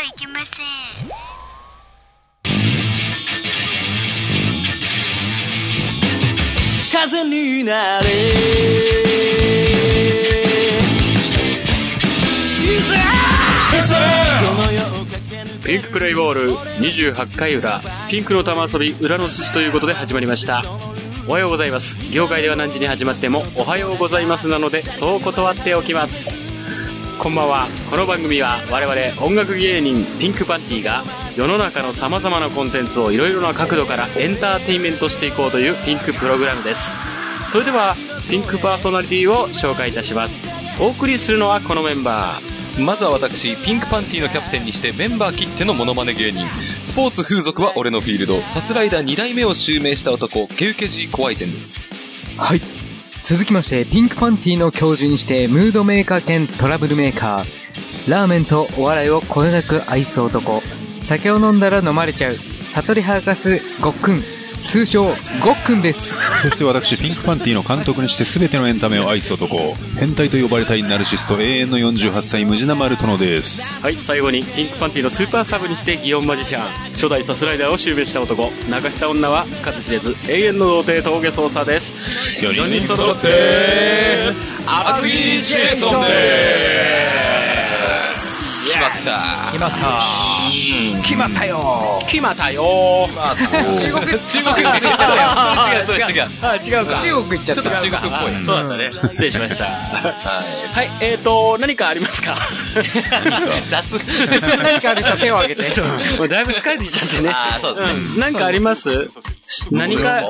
ゃいけません風になれピンクプレイボール28回裏、ピンクの玉遊び裏の寿司ということで始まりました。おはようございます。業界では何時に始まっても、おはようございますなので、そう断っておきます。こんばんは。この番組は我々音楽芸人ピンクパンティが世の中の様々なコンテンツをいろいろな角度からエンターテインメントしていこうというピンクプログラムです。それでは、ピンクパーソナリティを紹介いたします。お送りするのはこのメンバー。まずは私、ピンクパンティのキャプテンにしてメンバー切ってのモノマネ芸人。スポーツ風俗は俺のフィールド。サスライダー2代目を襲名した男、ゲウケジー怖いぜんです。はい。続きまして、ピンクパンティの教授にして、ムードメーカー兼トラブルメーカー。ラーメンとお笑いをこよなく愛す男。酒を飲んだら飲まれちゃう。悟りハーカスごっくん。通称、ごっくんです。そして私、ピンクパンティの監督にして全てのエンタメを愛す男、変態と呼ばれたいナルシスト永遠の48歳ムジナマル殿です。はい、最後にピンクパンティのスーパーサブにして祇園マジシャン初代サスライダーを襲名した男泣かした女は数知れず永遠の童貞峠捜査です44人揃ってアスリートジェイソン決まった。決まった。決まったよ。決まったよ。中国、中国語言っちゃったよ。違う、違う。あ違うか。中国行っちゃった。ちょっと中国っぽい。あそうだったね。失礼しました。ははい。えーと何かありますか？い。雑。何かある人手を挙げて。もうだいぶ疲れてきちゃってね。あーそうだね。ん。何かあります？何か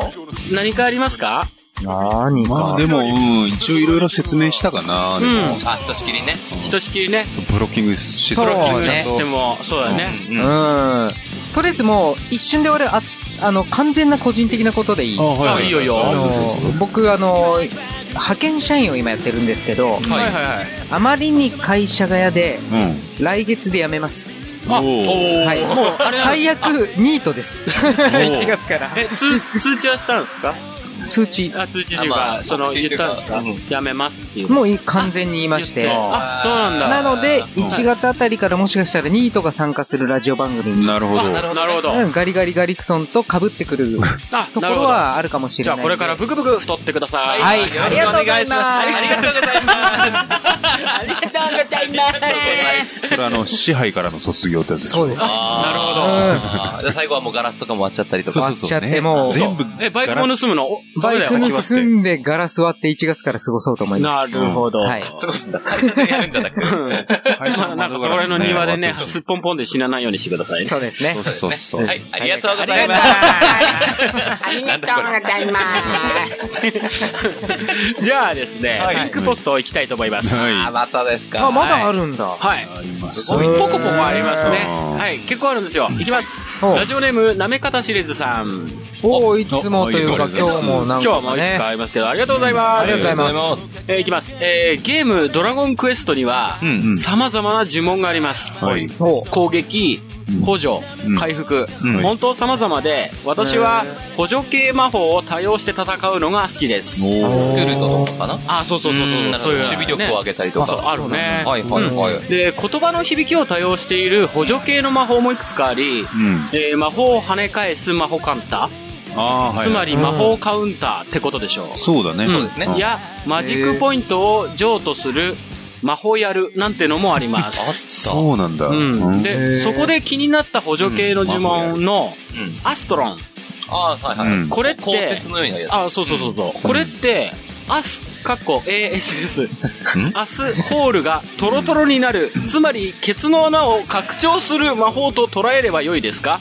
何かありますか？何まあでも、うん、一応いろいろ説明したかな。でもあ、ひとしきりね。ひとしきりねブロッキングしそうろブロッキングねねしてもそうだねうんうん。とりあえずもう、一瞬で俺、あ、あの、完全な個人的なことでいいあ、はいはいあいいよいいよあの、僕あの、派遣社員を今やってるんですけど、はいはいはいあまりに会社が嫌で、うん。来月で辞めます。おーはい。もう、最悪、ニートです。1月から。え通通知はしたんですか？通知。あ通知というあまか、あその、言ったんですかうんやめますっていう。もうい完全に言いまして。あ、そうなんだ。なので、1月あたりからもしかしたらニートが参加するラジオ番組に、なるほど。なるほど。ガリガリガリクソンと被ってくるあ、ところ。はあるかもしれない。じゃあこれからブクブク太ってください。はい。よろしくお願いします。ありがとうございます。それあの、支配からの卒業ってやつそうです。なるほど。最後はもうガラスとかも割っちゃったりとか。そうそうそう。割っちゃってもう全部。え、バイクも盗むの？おバイクそうだよ盗んでガラス割って1月から過ごそうと思いまなるほど。す。はい。過ごすんだ。会社でやるんじゃなくて。うん会社のなんかそこら辺の庭でね、そうすっぽんぽんで死なないようにしてくださいね。そうですね。そうそう。はい、ありがとうございます。ありがとうございます。じゃあですね、はいピンクポスト行きたいと思います。はいあ、またですか。あ、まだあるんだ。はい。ありますすごいポコポコありますね。うんはい、結構あるんですよ。いきます。おラジオネーム、なめかたしれずさん。おいつもというか今日も今日はもういくつか。ありますけど、ありがとうございます。ありがとうございますす。えーいきます。えーゲーム、ドラゴンクエストには、うん。様々な呪文があります。はい。お攻撃、補助、うん回復、うん本当様々で、私は補助系魔法を多用して戦うのが好きです。スクールドとかかな？あ、そうそうそうそう。そういう守備力を上げたりとそう、か。あるね。はいはいはい。で、言葉の響きを多用している補助系の魔法もいくつかあり、魔法を跳ね返す魔法カウンタ。つまり魔法カウンターってことでしょう。そうだね。そうですねんや、マジックポイントを譲渡する魔法やるなんてのもあります。そうなんだ。うん。へで、ーそこで気になった補助系の呪文のうん。アストロン。あーはいはい。うんこれって、鋼鉄のように。あ、そうそうそうそう。これって、アス、かっこ ASS。ん？アスホールがトロトロになる。つまり、ケツの穴を拡張する魔法と捉えればよいですか？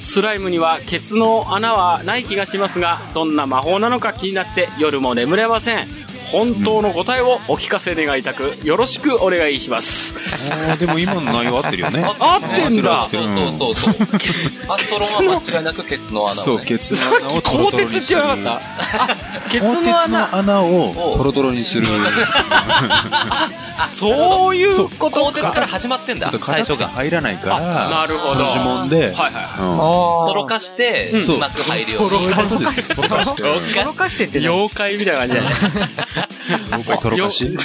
スライムにはケツの穴はない気がしますが、どんな魔法なのか気になって夜も眠れません。本当の答えをお聞かせ願いたく、よろしくお願いします。あーでも今の内容合ってるよね。合ってんだそうそうそうそう。アストロンは間違いなくケツの穴をね。そう、ケツの穴をトロ鋼トロにする。鉄って言わなかったあ、ケツ鋼鉄の穴。の穴をトロトロにする。そういうこと鋼鉄からか。始まってんだ最初が。入らないから、あなるほどその呪文で、はいはい。あとろかして、そううまく入るように。うん、とろかして、とろかして、ってね。妖怪みたいな感じだね。妖怪とろかし。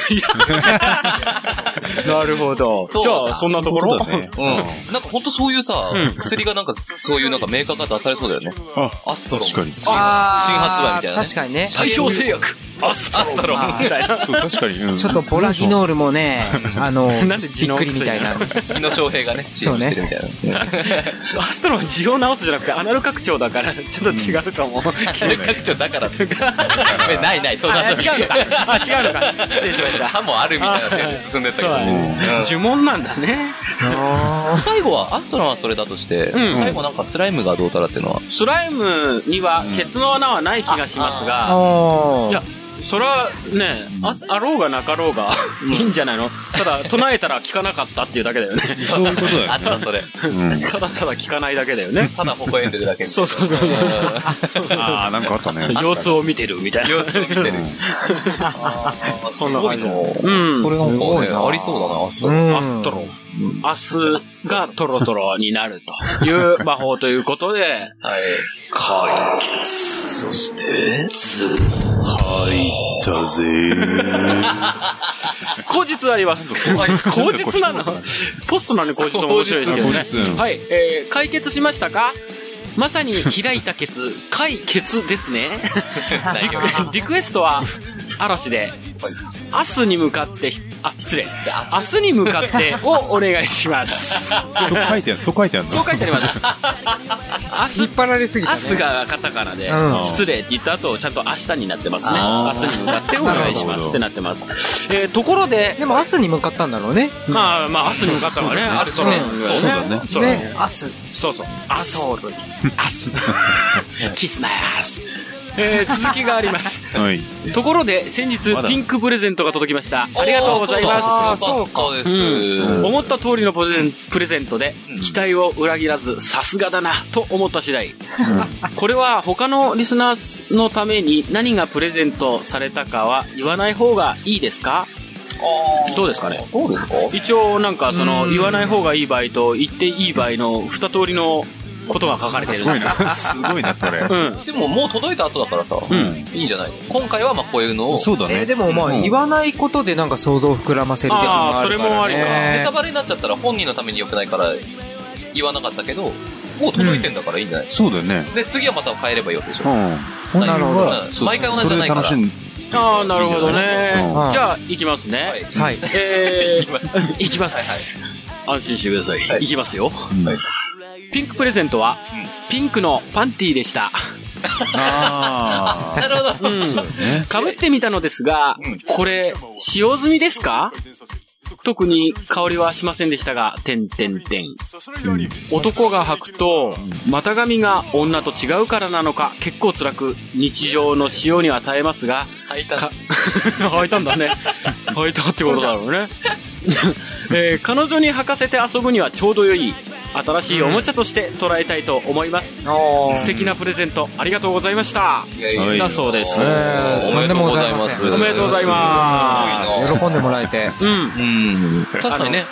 なるほど。そうじゃあ、そんなところ？そうだね。うん。なんかほんとそういうさうん、薬がなんか、そういうなんかメーカーから出されそうだよね。あ、アストロン。確かに。新発売みたいなね。確かにね。最小製薬。アストロン。みたいな。そう、確かに。うんちょっとボラギノールもね、あの、なんでびっくりみたいな。日野翔平がね、そうねしてるみたいな。アストロンは字を直すじゃなくて、アナル拡張だから、ちょっと違うと思う。局長だからって。ないない、そんなあ、違うのか。あ、違うのか。失礼しました。さもあるみたいな進んでったけど。呪文なんだね。最後は、アストロンはそれだとして、うん。最後なんかスライムがどうたらっていうのは、スライムにはケツの穴はない気がしますが、いや、それはね、あ、あろうがなかろうが、いいんじゃないの？ただ、唱えたら聞かなかったっていうだけだよね。そういうことだよあ。ただそれ。うん。ただただ聞かないだけだよね。ただ微笑んでるだけ。そうそうそう。ああ、なんかあったね。様子を見てるみたいな。様子を見てる。そんな感じの。ううん。それなんかね、ありそうだな、アストロン。アストロン。アスがトロトロになるという魔法ということで、はい。解決。そして、入ったぜ口実あります。口実なのポストなのに口実も面白いですけどね。はい、えー、解決しましたか？まさに開いたケツ、解決ですね。リクエストは、嵐で、明日に向かってひ、あ、失礼。明日に向かってをお願いします。そう書いてある、そう書いてあるの？そう書いてあります。明日、引っ張られすぎたね。明日がカタカナで、うん失礼って言った後、ちゃんと明日になってますね。あ明日に向かってお願いしますってなってます。えー、ところで、でも明日に向かったんだろうね。まあまあ、明日に向かったからね。ある種ねうんそうだねそうね、明日。そうそう。アソールに。アス。キスマイアス。えー、続きがあります。はい。ところで、先日ピンクプレゼントが届きました。ありがとうございまあそうか。そうです。うん。思った通りのプレゼントでうん、期待を裏切らず、さすがだな、と思った次第。これは他のリスナーのために何がプレゼントされたかは言わない方がいいですか？どうですかね？どうですか？一応なんかそのうん。言わない方がいい場合と言っていい場合の二通りのことが書かれてるすんですよ。ごいな。すごいな、それ。うん。でももう届いた後だからさ、んいいんじゃない？今回はまあこういうのを、そうだね。えーでもまあ、うん言わないことでなんか想像を膨らませるっていうのもあるから、ね。あーそれもありかネタバレになっちゃったら本人のために良くないから言わなかったけど、もう届いてんだからいいんじゃない、そうだよね。で、次はまた変えればいいわけでしょ。うん。なるほどうん毎回同じじゃないからそれで楽しんああ、なるほどね。うんじゃあ、行きますね。はいはい。えー、行きます。安心してください。はい行きますよ。はいピンクプレゼントは、ピンクのパンティーでした。あなるほど。うん。あ。ね。かぶってみたのですがうん、これ、使用済みですか？特に香りはしませんでしたが、てんてんてん。男が履くと、股上が女と違うからなのか、結構辛く、日常の使用には耐えますが、履いたか 履いたんだね。履いたってことだろうね。えー彼女に履かせて遊ぶにはちょうど良い、新しいおもちゃとして捉えたいと思います。素敵なプレゼント、ありがとうございました。だそうです。えーおめでとうございます。おめでとうございます喜んでもらえて。うん。うん。確かにね、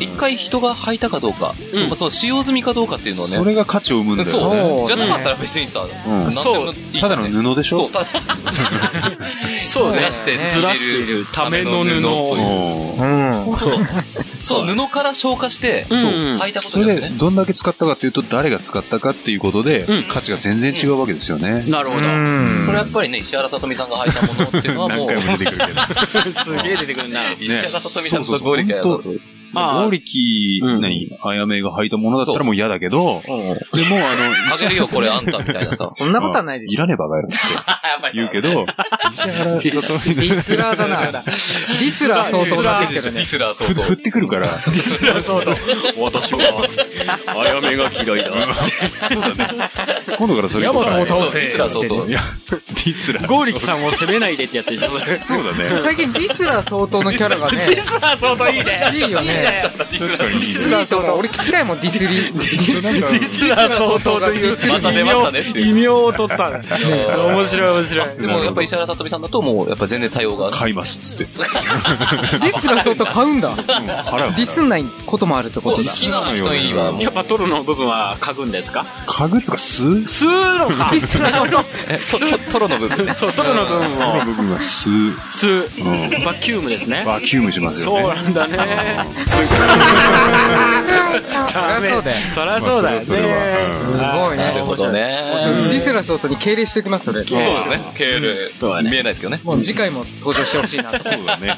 一回人が履いたかどうか、そうかそう、使用済みかどうかっていうのはね。それが価値を生むんだよそうね。じゃなかったら別にさ、うんなんでもいただの布でしょ？そう、たそうねずら。してずらしているための布うんうん。そう。そう、布から消化して、うんそう、履いたこそれでとによってね。どんだけ使ったかっていうと誰が使ったかっていうことでうん価値が全然違うわけですよね。なるほど。うんそれやっぱりね、石原さとみさんが履いたものっていうのはもう、何回も出てくるけど。すげえ出てくるな。石原さとみさんとゴーリキャやとそうそう。ああゴーリキ、うん何、あやめが履いたものだったらもう嫌だけど、でもあの、あげるよ、これあんたみたいなさ。そんなことはないでしょ。いらねばがやるって 言うけど、石 原ディスラーだな。ディスラー相当出してきてスラーふ相振ってくるから、そうそう。私は、つって、あやめが嫌いだ。今度からそれヤマトを倒当。せディスラー相当。いや、ディスラー。ゴーリキさんを責めないでってやつでしょ。そうだね。最近ディスラー相当のキャラがね、スラー相当いいね。いいよね。確かにディスラー相当。俺聞きたいもん、ディスリ。ディスなんかディスラー相当という異名を取った。面白い面白い。でもやっぱ石原さ里見さんだともう、やっぱ全然対応が。買いますっつって。ディスラ相当買うんだ。ディスんないこともあるってことだ。好きな人いいわ、やっ。ぱトロの部分は嗅ぐんですか？家具とか吸う吸うのかディスラ相当。えトトトロの部分ね。そう、トロの部分をこの部分は吸う。吸う。うんバキュームですね。バキュームしますそうよね。なんだね。すごい。そりゃそうだよ。そりゃそうだよね。それはすごいねなるほどね。ディスラー総統に敬礼しておきます、それ。そうですね。敬礼そうだね見えないですけどね。もう次回も登場してほしいなって。そうだね。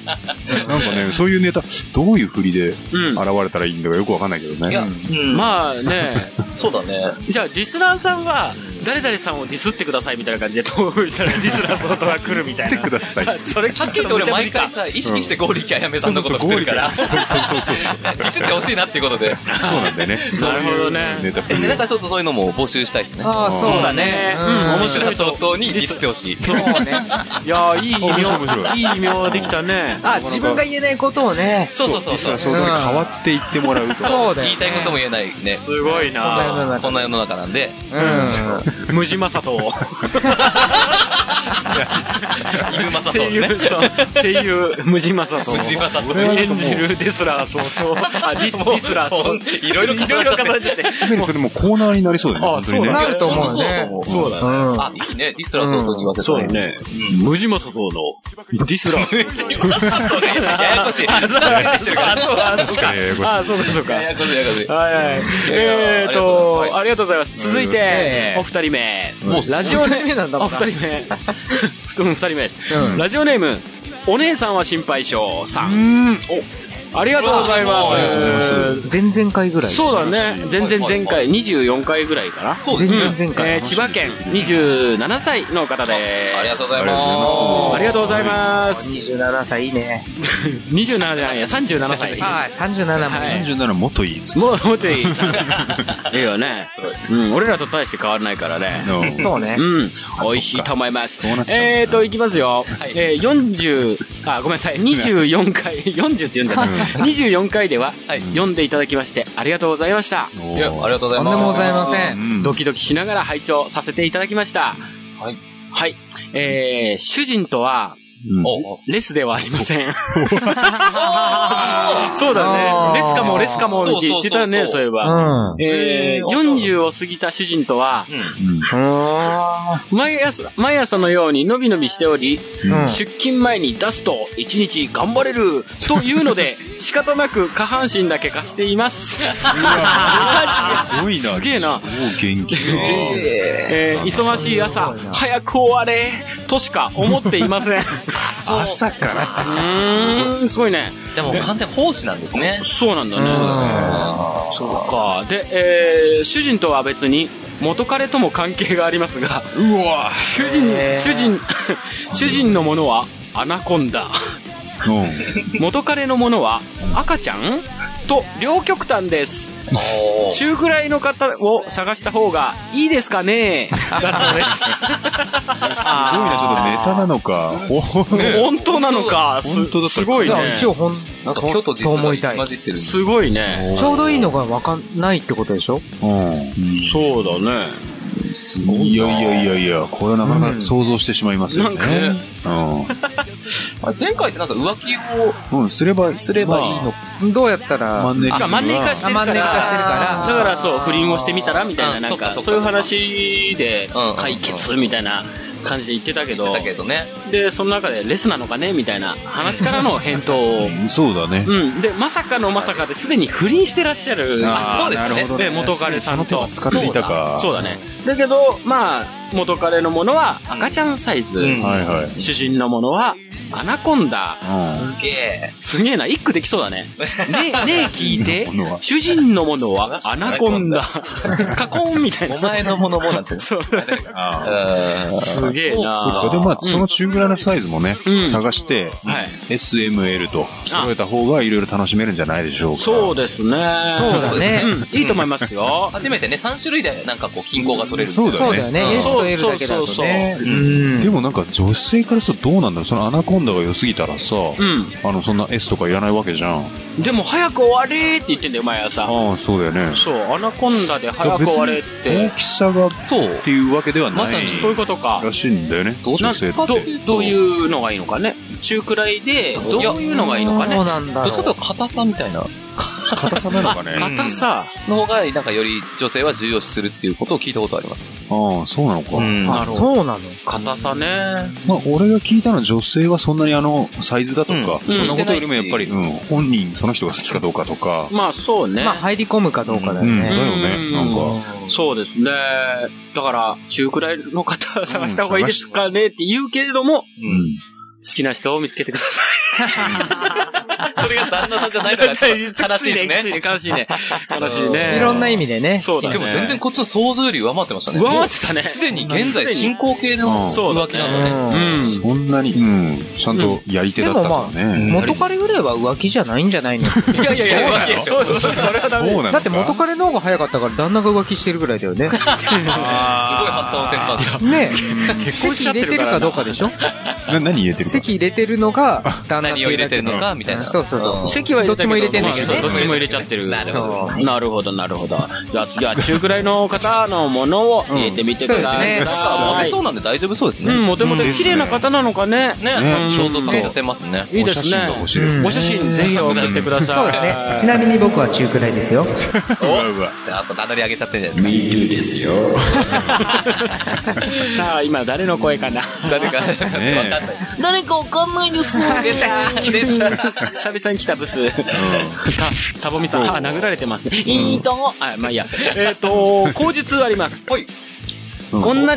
なんかね、そういうネタ、どういう振りでうん現れたらいいんだかよくわかんないけどね。いや、うんまあね、そうだね。じゃあディスラーさんは、誰々さんをディスってくださいみたいな感じで投稿したらディスラー総統が来るみたいな。ディスってくださいそれ聞はっきり言って俺毎回さ、意識してゴーリキあやめさんのことしてるから、そうそうそうそう。ディスってほしいなっていうことで。そうなんだよね。なるほどねなんかちょっとそういうのも募集したいですね。ああ、そうだね。うん、面面白い相当にディスってほしい。そうね。いやー、いい異名、白いい異名できたね。あ、自分が言えないことをね。そうそうそうそう。そうに変わっていってもらうと。そう。言いたいことも言えないね。すごいなこんな世の中なんで、うん。ムジマサトを。犬正声優、そうですね。そう、声優、ムジマサトを。ムジマサト演じるデスラー相当。あ、ディス、ディスラー相当。いろいろいろいろ重ねちゃって。すでにそれもうコーナーになりそうだよね。あそうだなると思うね。そうだね。うん。あ、いいね。ディスラー相当に言わせたそうだね。ムジマサトのディスラー。ややこしい。あ、そうだ、あ、そうだ、そうか。あ、そうか、そうか。ややこしい、ややこしい。はいはい。えーと、ありがとうございます。続いてえ、お二人目。もうラジオネ二人目なんだあ、二人目。ふと二人目ですうん。ラジオネーム、お姉さんは心配性さん。お、ありがとうございます。前々回ぐらい。そうだね。全然前回、24回ぐらいかな。そうですね。全然前回。えー千葉県27歳の方でありがとうございます。ありがとうございます。27歳いいね。27じゃないや、37歳。はい、37も。はい37もっといいっつって。もう、もっといい。いいよね。うん、俺らと大して変わらないからね。うんそうねう。ん、美味しいと思います。えーと、いきますよ。えー、40、あ、ごめんなさい、24回、40って言うんだな。24回では、はい読んでいただきまして、ありがとうございました。いや、ありがとうございます。とんでもございません。うんドキドキしながら拝聴させていただきました。はい。はい。えー、主人とは、レスではありません。そうだね。レスかも、レスかもって言ってたね、そそういえば。うん。えー、40を過ぎた主人とは、うん。うん。毎朝、毎朝のようにのびのびしており、うん出勤前に出すと一日頑張れるというので、仕方なく下半身だけ貸しています。すごいな。すげえなもう元気だ。えー忙しい朝、早く終われとしか思っていません。う朝から。ーん、すごいね。じゃあもう完全奉仕なんですね。そうなんだね。そうか。で、えー主人とは別に元彼とも関係がありますが、うわ主人、主人、主人のものはアナコンダ。うん。元彼のものは赤ちゃん？と両極端です。中くらいの方を探した方がいいですかね？だそうです。すごいな、ちょっとネタなのか。お本当なのか？す本当だったすごいね。一応ほん、なんか京都実そう思いたい。混じってる。すごいね。ちょうどいいのがわかんないってことでしょ？うん。そうだね。すごい。いやいやいやいや、これはなかなか想像してしまいますよね。あ前回ってなんか浮気を、うん。うん、すれば、すればいいのどうやったら、マンネリしかもマンネリ化してるから。あマンネリ化してるからだからそう、不倫をしてみたらみたいな、うんなんか、そっかそっかそういう話でうん解決みたいな感じで言ってたけど、だけどね。で、その中でレスなのかねみたいな話からの返答を。うんそうだね。うん。で、まさかのまさかですでに不倫してらっしゃる。あそうですねなるほどねで元彼さんとその手は使っていたか。そうだね。だけど、まあ、元彼のものは赤ちゃんサイズ。うんはいはい。主人のものはアナコンダ。うん。すげえ。すげえな、一句できそうだね。ねえ、ねえ聞いて主人のものは、アナコンダ。カコンみたいな。お前のものもなんですよ。そう。すげえな。そうか。で、まあ、その中ぐらいのサイズもね、うん探して、はい。SML と揃えた方がいろいろ楽しめるんじゃないでしょうか。そうですね。そうだねうん、いいと思いますよ。初めてね、3種類でなんかこう、均衡が取れる。そうだそうだよね。うん S と L だけだとね。そうそうそううんでもなんか女性からするとどうなんだろうそのアナコンコンダが良すぎたらさ、うん。あの、そんな S とかいらないわけじゃん。でも早く終われって言ってんだよ、毎朝。ああ、そうだよね。そう、アナコンダで早く終われっ大て。きさがっそう。ていうわけではない。まさにそういうことか。らしいんだよね。どうな女性って。どどういうのがいいのかね中くらいで、どういうのがいいのかそうねなんだろうどっちかというと硬さみたいな硬さなのかね。あ硬さ。の方が、なんかより女性は重要視するっていうことを聞いたことあります。あ、そうなのか。んあ、なるほどそうなの？硬さね。まあ、俺が聞いたのは女性はそんなにあの、サイズだとか、うんそんなことよりもやっぱり、うん、本人、その人が好きかどうかとか、まあそうね。まあ入り込むかどうかだようん、だね。よね。うんなんか、そうですね。だから、中くらいの方探した方がいいですかねって言うけれども、うん。好きな人を見つけてくださ それが旦那さんじゃないのが ちょっと悲しいですね。ね。悲しいね。悲しいね。いろんな意味でね。そうだね。でも全然こっちの想像より上回ってましたね。上回ってたね。すでに現在進行形の浮気なので。うん。そんなに、うん、ちゃんとやり手だったからね。元彼ぐらいは浮気じゃないんじゃないの？いやいやいや、浮気でしょ。そうそう、それはダメ。そうなのかだって元彼の方が早かったから旦那が浮気してるぐらいだよね。すごい発想の転換する。ね 結婚しちゃって籍入れてるるかどうかでしょ？な何入れてるか？籍入れてるのが旦那何を入れてるのか、みたいな。そうそうそう。席はどっちも入れてんだけどどっちも入れちゃってる。なるほどそなるほど、なるほど。じゃあ次は中くらいの方のものを入れてみてください。うんそうですねなんかモテそうなんで大丈夫そうですね。うん、モテモテ綺麗な方なのかね。ね、ね肖像感持てますね。いいですねお写真が欲しいですね。お写真ぜひ送ってください。そうですね。ちなみに僕は中くらいですよ。うわうわあと名乗り上げちゃってるじゃないですか。さあ、今誰の声かな？誰か、わかんない。誰かわかんないです。久々に来たブス。た、たぼみさん、あ、殴られてます。いいとも。あ、まあいいや。えっと、口実あります。はい。こんな、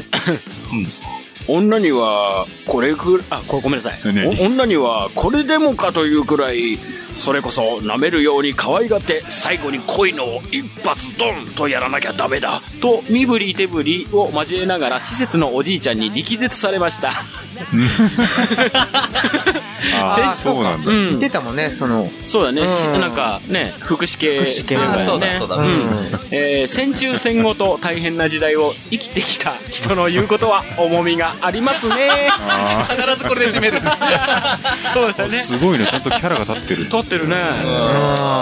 女には、これくらい、あ、こごめんなさい。女には、これでもかというくらい、それこそ、舐めるように可愛がって、最後に恋のを一発ドンとやらなきゃダメだ。と、身振り手振りを交えながら、施設のおじいちゃんに力説されました。ああ、そうなんだ。うん 言ってたもんね、その、そうだね、しうんなんかね、福祉系。福祉系あそうだそうだんうんえー戦中戦後と大変な時代を生きてきた人の言うことは重みがありますね。あ 必ずこれで締める。そうだね。あすごいね、ちゃんとキャラが立ってる。撮ってるね。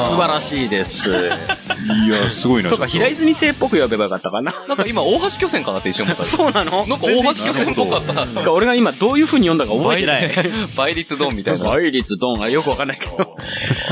素晴らしいです。いや、すごいな。そうか、平泉聖っぽく呼べばよかったかな。なんか今、大橋巨船かなって一瞬思った。そうなの？なんか大橋巨船っぽかったな。つか、俺が今どういう風に読んだか覚えてない。倍率ドンみたいな。倍率ドン、あよくわかんないけど。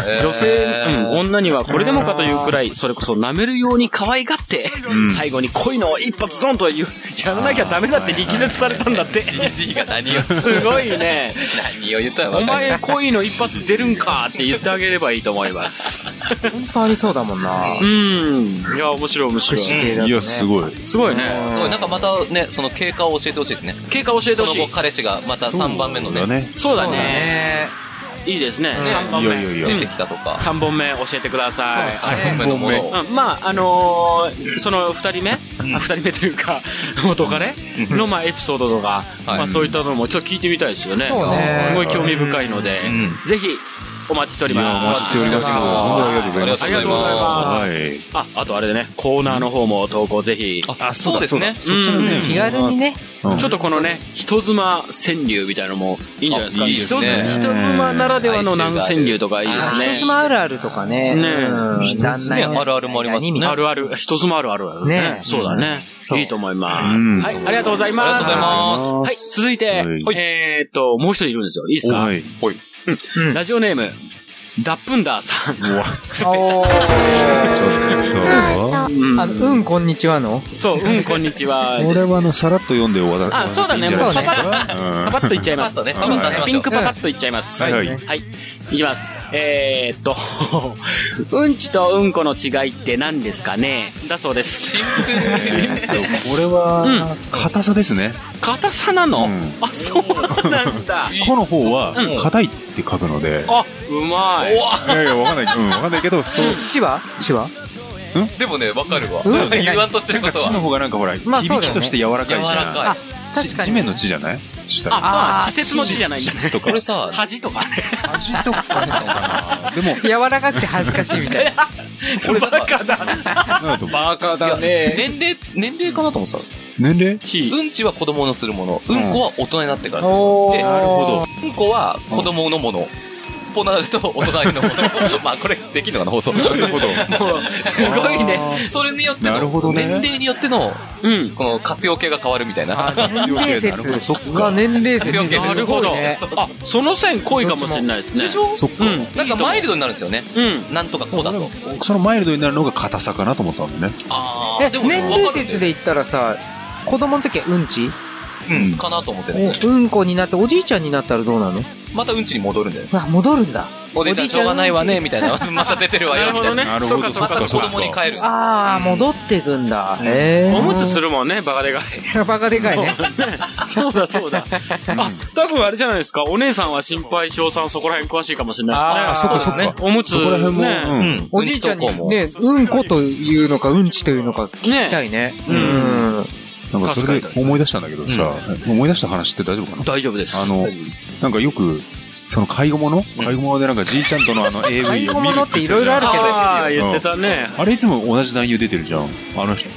えー女性、うん、女にはこれでもかというくらい、それこそ舐めるように可愛がって、最後に恋の一発ドンという、やらなきゃダメだって力説されたんだって。す GG が何を、ごいね。何を言ったらお前恋の一発出るんかって言ってあげればいいと思います。本当ありそうだもんなう。ん。いや、面白い面白い。いや、すごい。すごいね。すごいなんかまたね、その経過を教えてほしいですね。経過教えてその後ほしい。彼氏がまた3番目のね。そうだそうだね。ね。いいですね。ん3番目。出てきたとか。3本目教えてください。そうですね3本目のものを。うんまあ、あのーその二人目、あ二人目というか、元彼？の、まあ、エピソードとか、はいまあ、そういったのもちょっと聞いてみたいですよね。そうねすごい興味深いので、んぜひ、お待ちしております。待ちしております。ありがとうございます。ありがとうございます。はい。あ、あとあれでね、コーナーの方も投稿ぜひ。あ、そうですね。そっちのね気軽にね。うんちょっとこのね、人妻川柳みたいなのもいいんじゃないですか。あいいですね人人妻ならではの南川柳とかいいですね。人妻あるあるとかね。ねうん人妻あるあるもありますねあるある、人妻あるあるあるねね。そうだね。いいと思います。うんはい、ありがとうございます。ありがとうございますはい、続いて、はいえーっと、もう一人いるんですよ。いいですか？はい。うん。ラジオネーム、ダップンダーさん。うわ、おー。ちょっと。うんあの、うん、こんにちはの？そう、うん、こんにちは。俺はあの、さらっと読んで終わらあ、そうだね、もうじゃないパパッ、パパッといっちゃいます。パパッとねパパッと出しましょう。ピンクパパッといっちゃいます。はい。はい。はい。いきます。えーっと、うんちとうんこの違いって何ですかね？だそうです。シンプルにね。これは、硬さですね。硬さなの、うんあ、そうなんだ。この方は、硬いって書くので。あ、うまい。いやいや、わかんない。うん、わかんないけど、そう。ちは？ちは？でもね、わかるわ。うん言わんとしてることなんか地のは。方がなんかほら、響きとして柔らかいじゃん。確かに。地面の地じゃない？下あ、そうなんあーだ。施設の地じゃないんだね。とか。これさ、恥とかね。味とかなのかなでも、柔らかくて恥ずかしいみたいな。俺バカだ。バカいや年齢、年齢かなと思ってた。年齢？地。うんちは子供のするもの。うんこは大人になってから。でなるほど。うんこは子供のもの。こうなると大人のもの。まあこれできるのかな、放送。なるほど。すごいね。それによってなるほどの、ね年齢によっての、うん。この活用形が変わるみたいな。あ、年齢説そっかが年齢説。なるほど。ねあ、その線濃いかもしれないですね。でしょそっか。うん。なんかマイルドになるんですよね。うん。なんとかこうだと。そのマイルドになるのが硬さかなと思ったんだよね。あえ、年齢説で言ったらさ、子供の時はうんち？うん、かなと思ってるんですよ。うんこになって、おじいちゃんになったらどうなの？またうんちに戻るんじゃないですか？さあ、戻るんだ。おじいちゃんしょうがないわね、みたいな。また出てるわよ、みたいな。なるほど、そそうかそうかっか、そっか。子供に帰る。ああ、戻ってくんだ。へえ。おむつするもんね、バカでかい。バカでかいね。そうだそうだ。あ、多分あれじゃないですか。お姉さんは心配性さんそこら辺詳しいかもしれない。あーそっかそっかね。おむつ。そこら辺も、ねうん。うん。おじいちゃんにね、うんこというのか、うんちというのか聞きたいね。うんうん。なんかそれで思い出したんだけどさ、思い出した話って大丈夫かな大丈夫です。あの、なんかよく、その介護もの介護ものでなんかじいちゃんとのあの AV を見る介護っていろいろあるけどああ、言ってたね。あれいつも同じ男優出てるじゃん。あの人。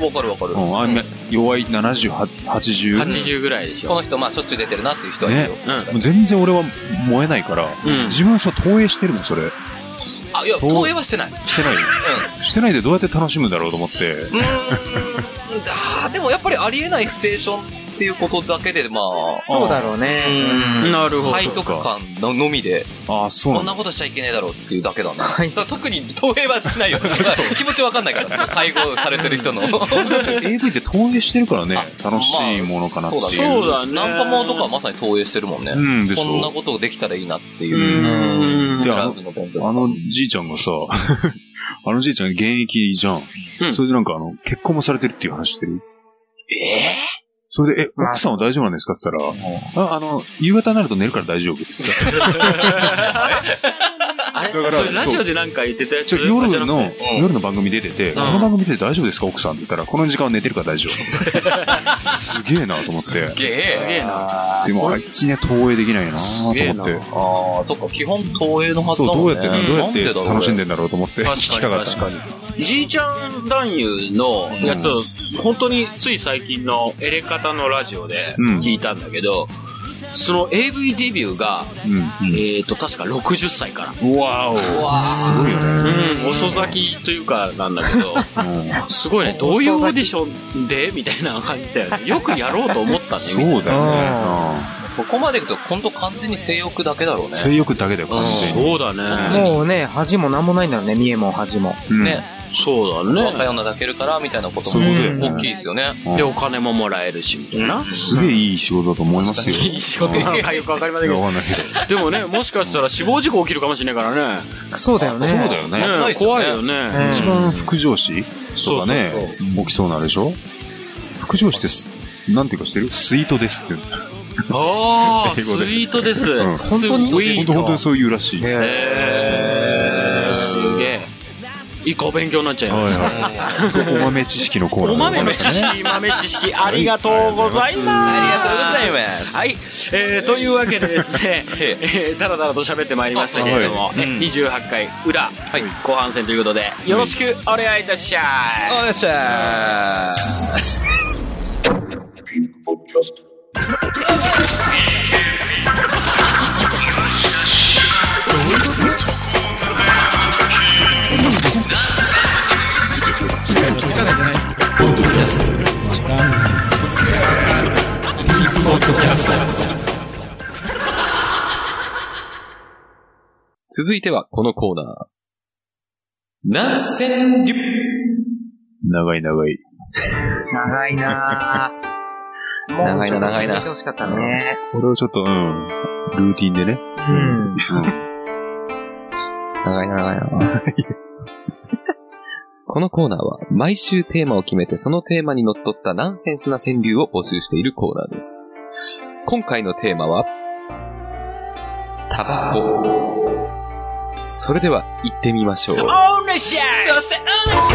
わかるわかる。うこん、あんな弱い70、80。80ぐらいでしょ。の人、まあ、しょっちゅう出てるなっていう人はいるよ。全然俺は燃えないから、うん自分そう投影してるの、それ。あ、いや、投影はしてない。してないしてないでどうやって楽しむんだろうと思って。うーん。あーでもやっぱりありえないシチュエーションっていうことだけで、まあ、そうだろうね。なるほど。背徳感ののみで、ああ、そうこなん。なことしちゃいけないだろうっていうだけだな。はいだ特に投影はしないよ。気持ちわかんないから、その介護されてる人の。AV って投影してるからね、あ楽しいものかなっていう。そうだね。ナンパものとかはまさに投影してるもんね。うんでしょこんなことできたらいいなってういう。ん。でクラウドのあのじいちゃんがさ、あのじいちゃん現役じゃん。うんそれでなんかあの、結婚もされてるっていう話してる？えそれで、え、奥さんは大丈夫なんですかって言ったら、あ、あの、夕方になると寝るから大丈夫って言ってあれだからそれラジオでなんか言ってたやつ夜の夜の番組出てて、この番組出て大丈夫ですか？奥さんって言ったら、この時間は寝てるから大丈夫。すげえなと思って。げすげえ。えな。でもあいつには投影できないなと思って。ああ、そっか、基本投影のはずそう、だもんね。どうやって、どうやって楽しんでんだろうと思って聞きたかった。確かに。じいちゃん男優のやつを、本当につい最近のエレカタのラジオでうん聞いたんだけど、その AV デビューが、うん。えっと、確か60歳から。うわお。すごいよね。うん、遅咲きというかなんだけど、うんすごいね、どういうオーディションでみたいな感じだよね。よくやろうと思ったね。そうだよね。そこまでいくと、本当完全に性欲だけだろうね。うん性欲だけだよ、完全に。そうだね。もうね、恥もなんもないんだろうね、見えも恥も。うんね。そうだね。若い女抱けるから、みたいなことも大きいですよね。うんで、お金ももらえるし、みたいな。すげえいい仕事だと思いますよ。いい仕事なのかよくわかりませんけど。でもね、もしかしたら死亡事故起きるかもしれないからね。そうだよね。そうだよね。怖いよね。うん一番副上司とかねそうそう、起きそうなでしょ？副上司です。なんていうか知ってる？スイートですっていう。ああ、スイートです。ん本当に？スイート本当にそういうらしい。はいへえ。一個勉強になっちゃいました。はい。お豆知識のコーナーお豆の知識、豆知識、ありがとうございます。ありがとうございます。はい。えー、というわけでですね、えー、だらだらと喋ってまいりましたけれども、はいうん28回裏、後半戦ということで、よろしくお願いいたします。お願いします。続いてはこのコーナー。南千流長い長い。長いなぁ。もう長いな長いなほしかったね。これをちょっと、うん、ルーティンでね。うん。長いな長いな。このコーナーは毎週テーマを決めてそのテーマにのっとったナンセンスな川柳を募集しているコーナーです。今回のテーマは、タバコ。それでは行ってみましょう。オーナーシャそして、お願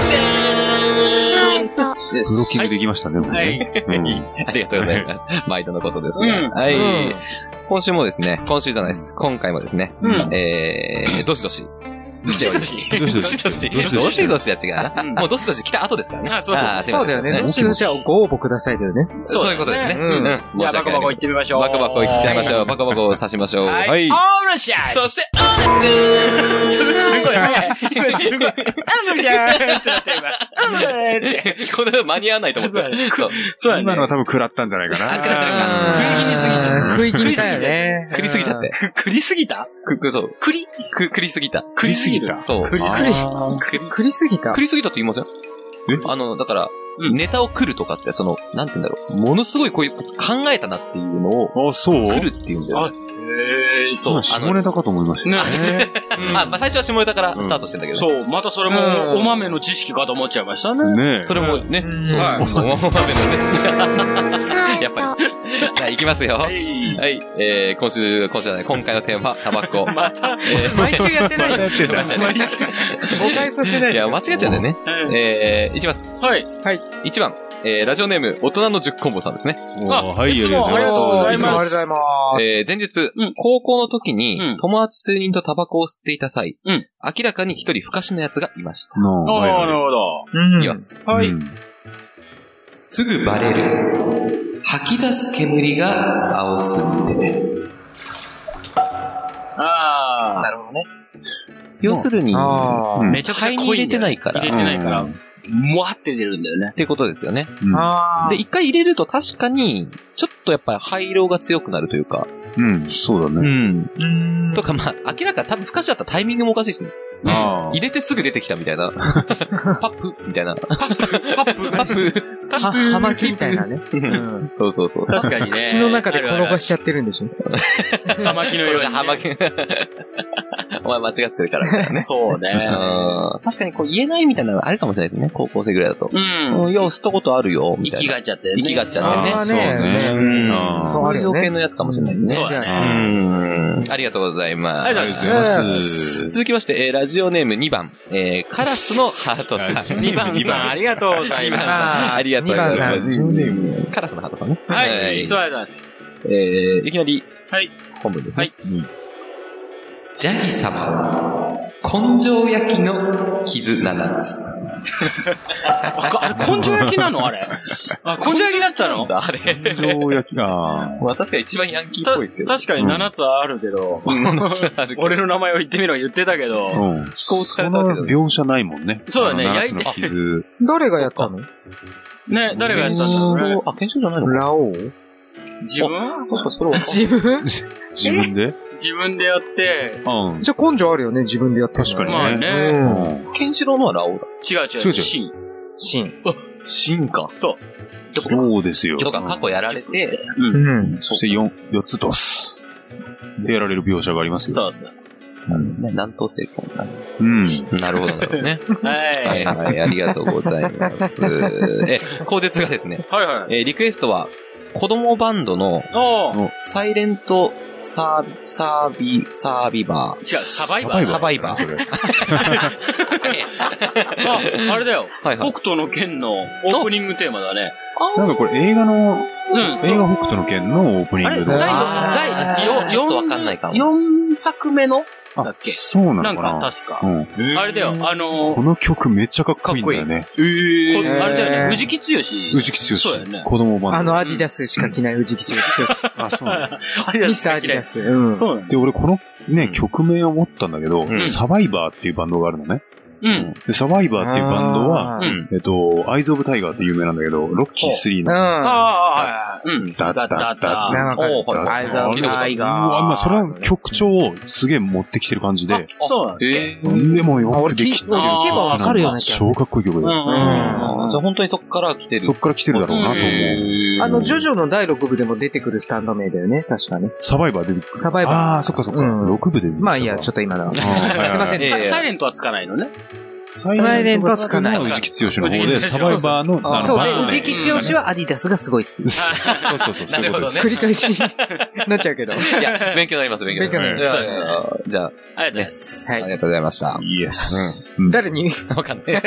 いしますブロッキングできましたね、もうはいね。うんありがとうございます。毎度のことですが。うんはい、うん今週もですね、今週じゃないです。今回もですね、うんえー、どしどしどしどし。どしどしどしどし。どしどしどしどしは違うもうどしどし来た後ですからね。あそうそうだよね。どしどしはご応募くださいだよね。そういうことですね。うんうん。じゃあ、バコバコ行ってみましょう。バカバコ行っちゃいましょう。バカバコ刺しましょう。は。はいいオーラシャイそして、すごい早い。今すごい。あのじゃーってなって今。これ間に合わないと思って。そう。今のは多分食らったんじゃないかな。あ食らったのか食い気味すぎちゃう食い気味だよね。食りすぎちゃって。くりすぎたく、く、そう。くりく、食りすぎた。くりすぎる。そう。くりすぎた。くり、食りすぎた食。りすぎたって言いません？え？あの、だから、うんネタを来るとかって、その、なんて言うんだろう。ものすごいこういう考えたなっていうのを、あ、そう？来るって言うんだよ。あへーそう。今下ネタかと思いました。ね あ、まあ最初は下ネタからスタートしてんだけどね。そう、またそれも、お豆の知識かと思っちゃいましたね。ねえ。それもね、うんはいそうお豆のね。やっぱり。じゃあ行きますよ。ははい。い。えー、今週、今週じゃない、今回のテーマ、タバコ。また、毎週やってない。やってんだ。毎週。誤解させないいや、間違っちゃうんだよね。えー、いきます。はい。1番、えー、ラジオネーム、大人の10コンボさんですね。あはい、いつもありがとうございますいつもありがとうございます。えー、前日、うん高校の時に、うん友達数人とタバコを吸っていた際、うん明らかに一人不可視な奴がいました。なるほど。うんいきます。はい。うんすぐバレる。吐き出す煙が青すぎて。ああ。るほどね。要するに、あうんめちゃくちゃ入れてないから入れてないからうん、もわって出るんだよねっ。ていうことですよね。うんあ。あで、一回入れると確かに、ちょっとやっぱり灰色が強くなるというか、うん、そうだうね。ん。うんとかまあ、明らか多分不可視だったらタイミングもおかしいしね。あ入れてすぐ出てきたみたいな。パップみたいな。パップパップパップは、葉巻みたいなね。うんそうそうそう。確かにね。口の中で転がし。しちゃってるんでしょ。葉巻 のようにね。葉巻。お前間違ってるからみたいなね。そうね。うん確かにこう言えないみたいなのあるかもしれないですね。高校生ぐらいだと。うん。うんいや、吸ったことあるよ、みたいな。息がっちゃってね。息がっちゃってねそうね。うんそういう余計のやつかもしれないですね。そうだねうんありがとうございます。ありがとうございまます。続きまして、えーラジオネーム2番、えーカラスのハートさん。2番さん、ありがとうございます。ありがとうございます。2番さんラジオネームカラスのハートさんね。はい。いつもありがとうございます。えーいきなりはい。本文ですね。はいうんジャギ様は、根性焼きの傷7つ。あ根性焼きなの？あれ。あ、根性焼きだったの？あれ。上焼きが、まあ確かに一番ヤンキーたっぽいですけど。確かに7つはあるけど、俺の名前を言ってみろ言ってたけど、うん。こう疲それたわけどの描写ないもんね。そうだね焼傷。誰がやったの？ね、誰がやったんだろうね。あ、検証じゃないのかラオウ？自分？確かそれは。自分？自分で？自分でやって、うん。じゃあ根性あるよね、自分でやって確かにまあね。ね、うん。ケンシロウのはラオウだ。違う違う。違う違うシン。シン。進化。そう。そうですよ。とか過去やられて、うん。そして4、4つドス。でやられる描写がありますよ。そうです。うん。ね、南東成功な。うん。なるほど、なるほどね。ははいい。はい、ありがとうございます。え、口述がですね、はいはい。えーリクエストは、子供バンドのサイレントサービ、サービ、サービバー。違う、サバイバー。サバイバー。あ、あれだよ。はいはい。北斗の剣のオープニングテーマだね。なんかこれ映画の、うん。映画北斗の剣のオープニングで。第あー第ちょっとわかんないかも4作目のだあっ、け？そうなのかな？か確か。うん。あれだよ、あのこの曲めっちゃかっこいいんだよね。こあれだよね、藤木剛。宇治木剛。そうやね子供版。あのアディダスしか着ない宇治木剛。あ、そうなんだ。あれだミスターアディダス。うん。そうなんだ。で、俺このね、曲名を思ったんだけど、んサバイバーっていうバンドがあるのね。うん。で、サバイバーっていうバンドは。えっと、アイズ・オブ・タイガーって有名なんだけど、ロッキー3の、うん。ああ。うん。だだだだなんかおーはいアイザー聞いたことあるタイガー。うわ、まあ、それは曲調をすげえ持ってきてる感じで、そうなんだ。えでもよくできてる。聞けばわかるような気がする超かっこいい曲うんだよ。うん。じゃあ本当にそっから来てるそっ。から来てるだろうなと思う。あの、ジョジョの第6部でも出てくるスタンド名だよね、確かね。サバイバー出てくる。サバイバー。ああ、そっかそっか。うん6部で出てきたまあいいや、ちょっと今のは。すいませんサイレントはつかないのね。サイレントはつかない宇治木剛の方で、サバイバーの、あの、そうで、宇治木剛はアディダスがすごい好き。そうそうそう、そういうことです。繰り返し なっちゃうけど。いや、勉強になります、勉強になります。じゃあ、ありがとうございます。はいありがとうございました。イエス。うん誰に？わかんない。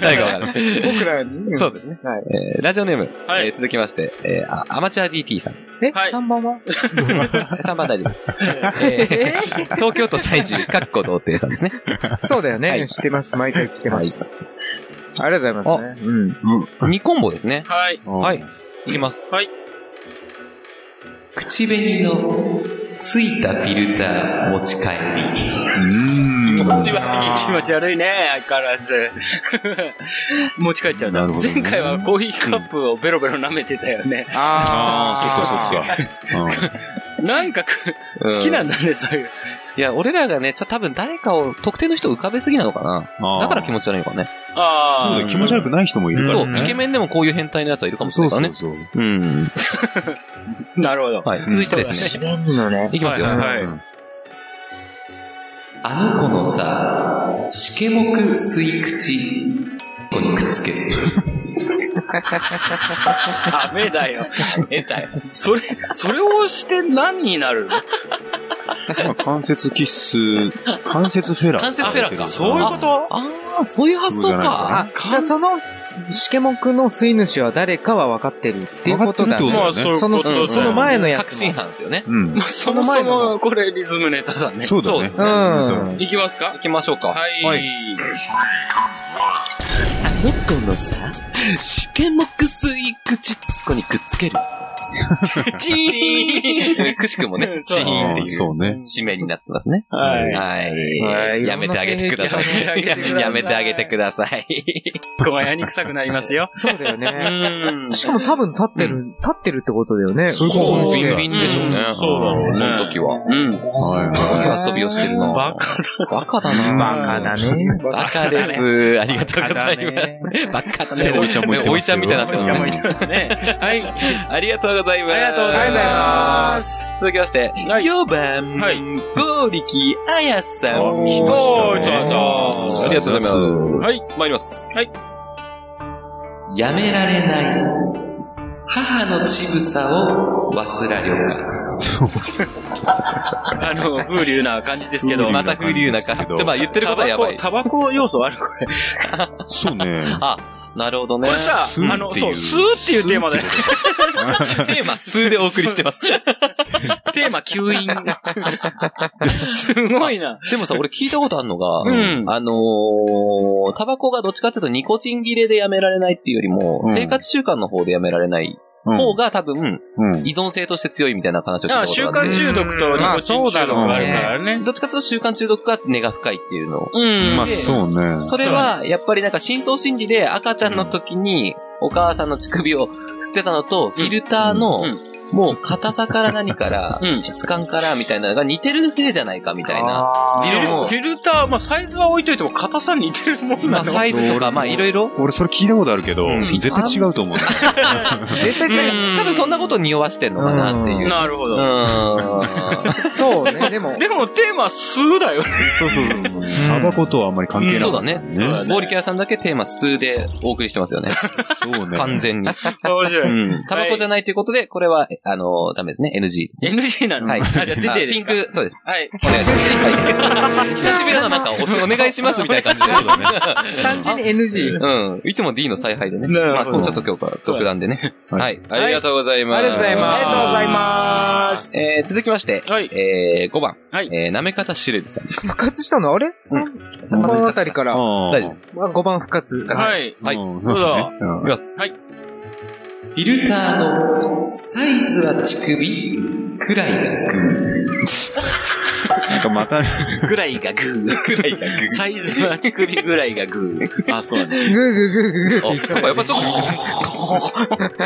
誰かわかんない。僕らに？そうですね。はい。えーラジオネーム、続きまして、アマチュア DT さん。え、はい3番は？3番大丈夫です。えー東京都在住、かっこ童貞さんですね。そうだよね。はい知ってます。毎回来てます。ありがとうございますね。うん。2コンボですね。はい。はい。いきます。はい。口紅のついたフィルター持ち帰り。うん。気持ち悪い、気持ち悪いね、相変わらず。持ち帰っちゃうんだ。なるほどね前回はコーヒーカップをベロベロ舐めてたよね。ああ、そっかそっか。うんなんかく好きなんだね、そういう。いや、俺らがね、ちょ、多分誰かを、特定の人を浮かべすぎなのかな。だから気持ち悪いのかね。ああ。そうだよ、気持ち悪くない人もいるからそう、イケメンでもこういう変態のやつはいるかもしれそないうからね。そうそう。うん。なるほど。はい。続いてですね。ね。いきますよ。はいはいうんあの子のさ、しけもく吸い口、ここにくっつける。ダメだよ。えだよ。それ、それをして何になるの？まあ関節キッス、関節フェラー。関節フェラーかそういうこと？ああ、そういう発想か。あ、じゃあその、しけもくの吸い主は誰かは分かってるっていうことだね。まあ、その、その前のやつも。確信犯ですよね。うん。まあ、そもそも、これリズムネタだね。そうだね。うん。いきますか？行きましょうか。はい。はいあの子のさ、しけもくすい口、ここにくっつける。チーンくしくもね、チーンっていう。そうね。締めになってますね。はい。はい。はいやめてあげてください。やめてあげてくださいやめてあげてください。こがやに臭くなりますよ。そうだようね。ん。しかも多分立ってる、立ってるってことだよね。そうビンビンでしょうね。うんそうだろうねこの時は。うん。はい遊びをしてるな。バカバカだな。バカだね。バカです。ありがとうございます。バカだね。おいちゃんもいちゃんみたいになってますね。おいちゃんも言ってますね。はい。ありがとうございます。ありがとうございます。続きまして、4番、はいゴーリキあやさん。来ましたねありがとうございます。はい。参ります。はい。やめられない。母の乳房を忘らりょう あの、風流な感じですけど。か。また風流な感じ。でまあ言ってることはやばい。タバコ要素あるこれ。い。そうね。あ、なるほどね。これさ、あの、そう、吸うっていうテーマだよ。テーマ数でお送りしてます。テーマ吸引。すごいな。でもさ、俺聞いたことあるのが、うんあのー、タバコがどっちかっていうとニコチン切れでやめられないっていうよりも、うん生活習慣の方でやめられないうん方が多分、うん。依存性として強いみたいな話を聞いたあ習慣。中毒とニコチン中毒があるからね。どっちかっていうと習慣中毒が根が深いっていうのを。うん。まあ、そうね。それは、やっぱりなんか深層心理で赤ちゃんの時に、お母さんの乳首を吸ってたのと、フィルターのうん、もう硬さから何からう、ん質感からみたいなのが似てるせいじゃないかみたいな。あフィルター、まあサイズは置いといても硬さ似てるもんまあなの。サイズとか、まあいろいろ。俺それ聞いたことあるけどうん、絶対違うと思う。ー絶対違う。多分そんなこと匂わしてんのかなっていう。なるほど。うーん。そうね、でも。でもテーマ吸うだよね。そうそうそう。タバコとはあんまり関係ない。そうだね。ボーリキャラさんだけテーマ数でお送りしてますよね。そうね。完全に。面白い。うん。タバコじゃないということで、これは、あの、ダメですね。NG ですね。NG なの？はい。あ、じゃあ出ていいですピンク、そうです。はい。お願いします。はい。久しぶりだな、なんかお、お願いしますみたいな感じで。単純に NG。うん。いつも D の采配でね。まあ、なるほどちょっと今日から特段でね。はいはい。ありがとうございます。ありがとうございますありがとうございます。えー、続きまして、はいえー、5番。はいえー、なめかたしれずさん。復活したの？あれ ?3 番あたりから。大丈夫です。5番復活。はい。はいうんどうぞうんいきます。はい。フィルターのサイズは乳首くらいがグなんかまた、ぐらいがグー。ぐらいがグー。サイズは乳首ぐらいがグー。あ、そうだね。グーグーグーグーグー。ー。なんかやっぱちょっと、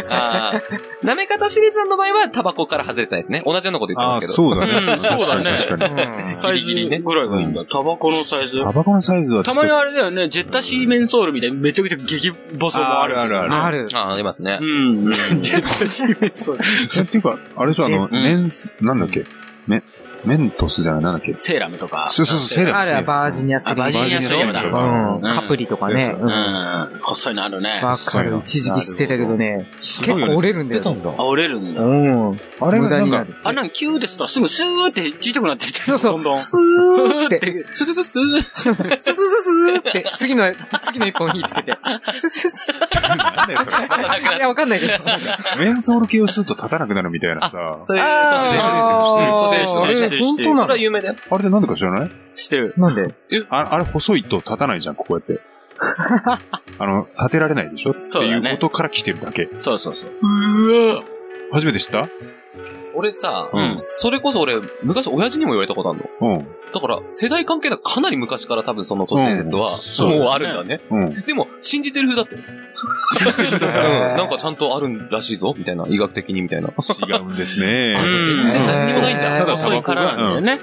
あーなめかたしれずさんの場合はタバコから外れてないですね。同じようなこと言ってああ、ますけど。そうだね。うんそうだね確かに。確かにうんサイズぐらいがいいんだ。タバコのサイズ。タバコのサイズはたまにあれだよね、ジェッタシーメンソールみたいにめちゃくちゃ激細もある。あるあるあある。ああ、ありますねう。ん。ジェッタシーメンソール。えっていうか、あれでしょ、あの、うん年数、なんだっけ？め、メントスじゃない、なんだっけ？セーラムとか。そうそうそう、セーラムあれはバージニアスあバージニアスリムだうん。カプリとかね。ううんん。細いのあるね。わかる。一時期捨てたけどね。結構折れるんだよね。あ、折れるんだ。うん。あれがなんか、無駄になる。あ、なんかキューですとすぐスーってちっちゃくなってきて。そうそうどんどん。スーって、ススススー。ススススーって、次の、次の一本火つけて、スススなんだよ、それ。いや、わかんないけど。メンソール系をすると立たなくなるみたいなさ。それ、あー知ってる知ってるそれは有名だよ。あれでなんでか知らない？知ってる。なんで？ああれ細いと立たないじゃん、こうやって。あの、立てられないでしょ？ってそうだねいうことから来てるだけ。そうそうそう。初めて知った？俺さ、うんそれこそ俺、昔親父にも言われたことあるの。うん。だから、世代関係なくかなり昔から多分その都市伝説は、そうもうあるんだね。うん。でも、信じてる風だって。信じてる風だうん。なんかちゃんとあるらしいぞ、みたいな。医学的にみたいな。違うんですね。うん全然何にもないんだ。ただ細いからなんだよね。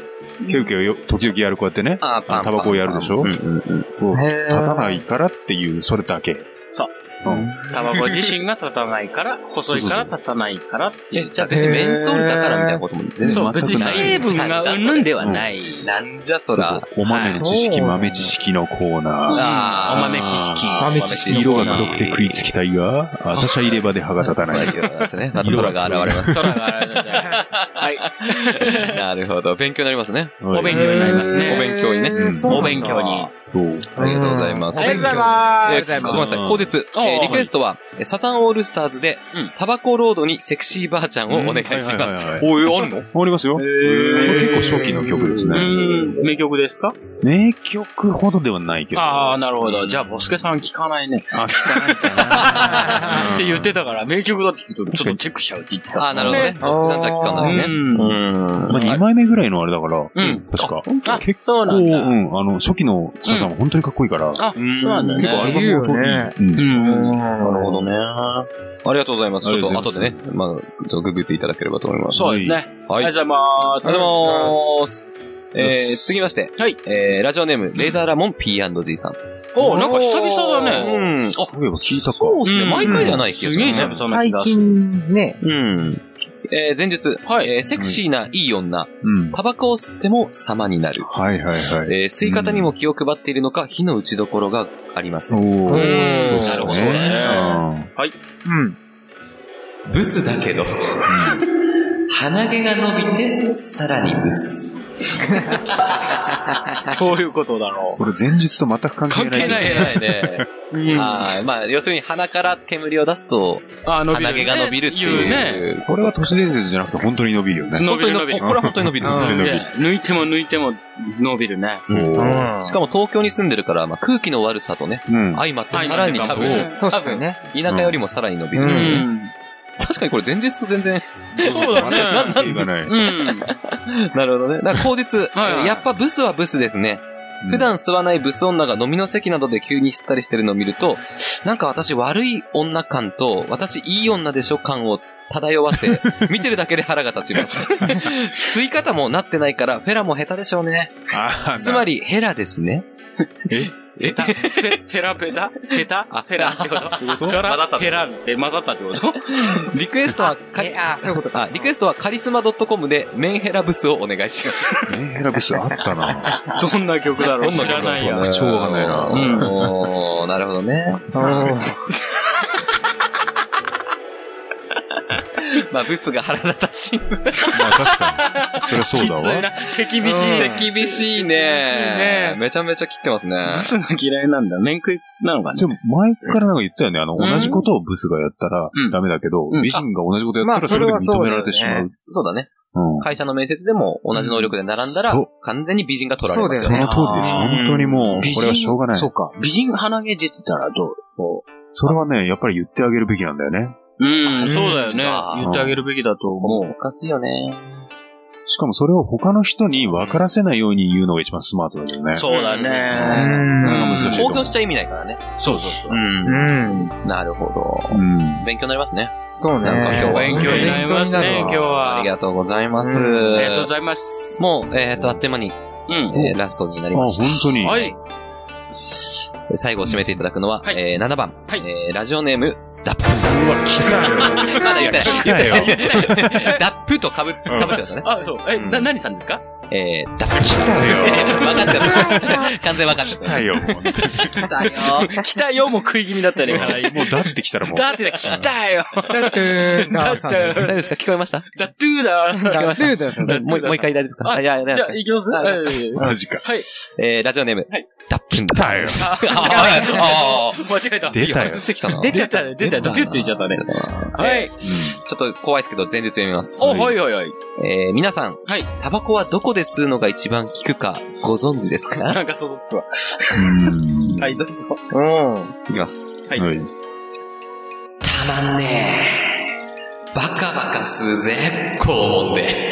キュウキュウよ、時々やるこうやってね。ああタバコをやるでしょ？うんうんうん。こう立たないからっていう、それだけ。そう。うん。タバコ自身が立たないから、細いから立たないからっていう。え、じゃあ別にメンソールだからみたいなことも全然そう、別に成分がうんぬんではない。なんじゃそら。そうそうお豆の知識、はい豆知識のコーナー。あーお豆知識。豆知識色が黒くて食いつきたいが、私は入れ歯で歯が立たない。ですね。またトラが現れます。トラがあれだねはい。なるほど。勉強になりますね。お勉強になりますねお勉強にねお勉強に。ありがとうございます。ありがとうございますえーごめんなさい、口実。あーえーリクエストは、えーサザンオールスターズでうん、タバコロードにセクシーばあちゃんをお願いしますはい。おい、あるの？ありますよ。結構初期の曲ですうね。ん、名曲ですか？名曲ほどではないけど。ああ、なるほど。じゃあ、ボスケさん聞かないね。あ、聞かないかな。って言ってたから、名曲だって聞くと、ちょっとチェックしちゃうって言ってた。あー、なるほどね。ボスケさんじゃ聞かないね。うんうん。まあ、2枚目ぐらいのあれだから、うん確か。あ、結そう構、なんだ。うん、あの、初期のサザンは本当にかっこいいから、あ、そうなんだ結構アルね。バムごとに、言うよねうんうん。なるほどね。ありがとうございます。ちょっと後でね、まあ、ちょっとググっていただければと思います。そうですね。はい。ありがとうございます。ありがとうございます。えー、次まして。はい。えー、ラジオネーム、レーザーラモン P&G さん。おなんか久々だね。うん。あ、そういえば聞いたか。そうですね。うん毎回ではない気がするね。すげえ久々な最気がする。近ね、うん。えー、前日、はいえーセクシーないい女、うん。タバコを吸っても様になる。はいはいはい。えー、吸い方にも気を配っているのか、火の打ちどころがありますお。うんー、そうっすなるほどねうん。ブスだけど、鼻毛が伸びて、さらにブス。どういうことだろう。それ前日と全く関係ない。関係ないないね。うんはい。まあ、要するに鼻から煙を出すと、あ、伸びるね。鼻毛が伸びるって言うね。いう。これは都市伝説じゃなくて本当に伸びるよね。伸びる伸びる。これは本当に伸びるんですようんで抜いても抜いても伸びるね。そう。うんしかも東京に住んでるから、まあ、空気の悪さとね、うん。相まってさらに多分、確かにね。田舎よりもさらに伸びる。ううん。確かにこれ前日と全然、そうだね。関係がない。うん。なるほどね。だから口実、はいはいやっぱブスはブスですね。普段吸わないブス女が飲みの席などで急に吸ったりしてるのを見ると、なんか私悪い女感と、私いい女でしょ感を漂わせ、見てるだけで腹が立ちます。吸い方もなってないから、フェラも下手でしょうね。つまり、ヘラですね。ペタ、フェ、フェラペタ？ペタ？あフェラってこと？そうい混ざったって？フェラって混ざったってこと？リクエストはカリ、え、あ、そういうことか。あ、リクエストはカリスマ .com でメンヘラブスをお願いします。メンヘラブスあったな。どんな曲だろう？知らないや。口調わかんないな。うん。おーなるほどね。まあ、ブスが腹立たしい。まあ確かに。そりゃそうだわ。きついな。手厳しい。うん手厳しいねね。めちゃめちゃ切ってますねブ。スが嫌いなんだ。面食いなのかね。でも前からなんか言ったよね。あの、うん同じことをブスがやったらうんダメだけどうん、美人が同じことやったまあらそれで認められてしまう。そうだね。うん。会社の面接でも同じ能力で並んだら完全に美人が取られまよね。の通りです。本当にもうこれはしょうがない。そうか。美人鼻毛出てたらどう？こそれはね、やっぱり言ってあげるべきなんだよね。ううん、そうだよね。あ言ってあげるべきだと思う。おかしいよね。しかもそれを他の人に分からせないように言うのが一番スマートだよね。そうだね。難しいと公表しちゃ意味ないからね。そうそうそう。ん。うん。なるほど。うん。勉強になりますね。そうね。なんか今日は勉強になりますね、今日は。ありがとうございます。うんありがとうございます。もう、えっと、あっという間に、うん。えーラストになりあ、ました。本当に。はい。最後を締めていただくのは、はいえー7番、はいえーラジオネーム、ダップンダンス。うわ、来たよ。まだ言ってない。来たよ。ダップとかぶ、ってたね。あ、そう。え、うんな、何さんですか？えー、ダップ来たよ。分かってた。完全分かってた。来たよ、もう。来たよ。来たよも食い気味だったね。もうだって来たらもう。だって来たよ。だって、だって大丈夫ですか？聞こえました？だってーだ。だってだよ、もう、もう一回大丈夫ですか？ああ、いや、いや、じゃあ、行きます？はいマジか。はい。えー、ラジオネーム。はいダップン来たよ。あああ間違えた。出たよ外。してきたな。出ちゃった出たね、出たよ。ドキュッと言っちゃったね。ははい。い。ちょっと怖いですけど、前日読みます。お、はいはいはい。えー、皆さん、はいタバコはどこで吸うのが一番効くかご存知ですか？なんか想像つくわ。うん。はい、どうぞ。うん。いきます。はいはい。たまんねー。バカバカ吸うぜ、肛門で。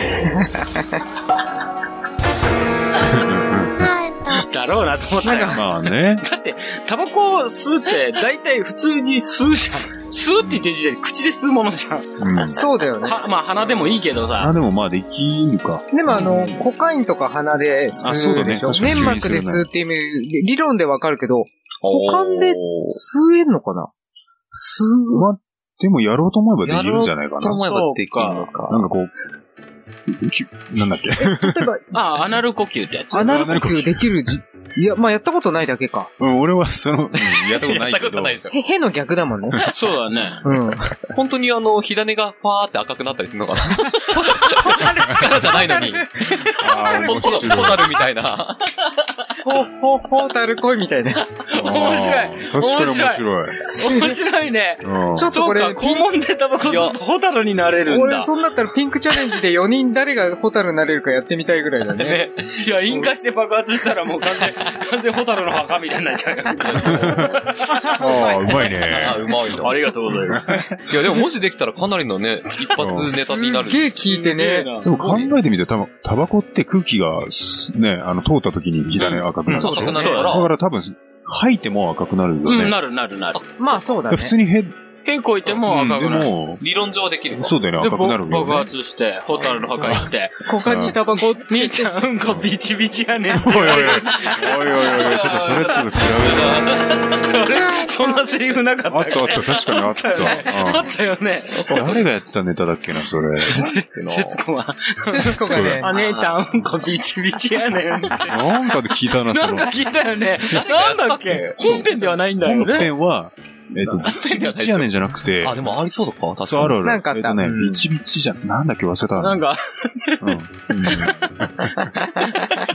だろうなと思ったよ。まあね。だって、タバコを吸うって、大体普通に吸うじゃん。吸うって言ってる時点で口で吸うものじゃん。うん。そうだよね。は、まあ鼻でもいいけどあ、さ。でもまあできるか。でもあの、コカインとか鼻であそうだね吸うでしょ確かに粘膜で吸うっていう意味で、理論でわかるけど、股間で吸えんのかな？吸う。まあ、でもやろうと思えばできるんじゃないかな。と思えばできるのか。なんかこう、きなんだっけ？例えば、あ、アナル呼吸ってやつ。アナル呼吸できるじ、いや、まあやったことないだけか。うん、俺はその、うんやったことないけど。ですよ。へ、への逆だもんね。そうだね。うん。本当にあの、火種がファーって赤くなったりするのかな？力じゃないのに。ああ、面ホ白い。タルみたいな。ほ、ほ、ほたる恋みたいな。面白い確かに面白い。面白いね。うんちょっとこれそうか、、肛門でタバコ吸うとホタルになれるん俺、だ。そんなったらピンクチャレンジで4人誰がホタルになれるかやってみたいぐらいだね。いや、引火して爆発したらもう完全、完全ホタルの墓みたいになっちゃうよ。ああ、うまいあ、ね。うまいな。ありがとうございます。いや、でももしできたらかなりのね、一発ネタになる。すっげえ聞いてね。でも考えてみて、たタバコって空気がす、ね、あの、通った時に火種赤くなる。そう赤くなるかだら。から多分、吐いても赤くなるようん、ね。なるなるなる。まあそうだね。普通にヘッ、結構いても赤くなる。でも、理論上はできる。そうだよね、で、赤くなるよ爆ね。発して、ホタルの墓行って、股間にタバコみーちゃんうんこビチビチやねんって おいおいおい、おいおいおい、ちょっとそれちょっと比べあれそんなセリフなかったあったあった、確かにあった。あったよね。うん誰がやってたネタだっけな、それ。節子が、節子がね。あ姉ちゃんうんこビチビチやねん。なんかで聞いたな、そのなんか。聞いたよね。なんだっけ？本編ではないんだよ本ね。編は、えっと、ビチビチやねんじゃなくて、あ、でもありそうだか確かに。そう、あるある。なんかあったえっとねう、んビチビチじゃん、なんだっけ忘れたな。なんか、うんうん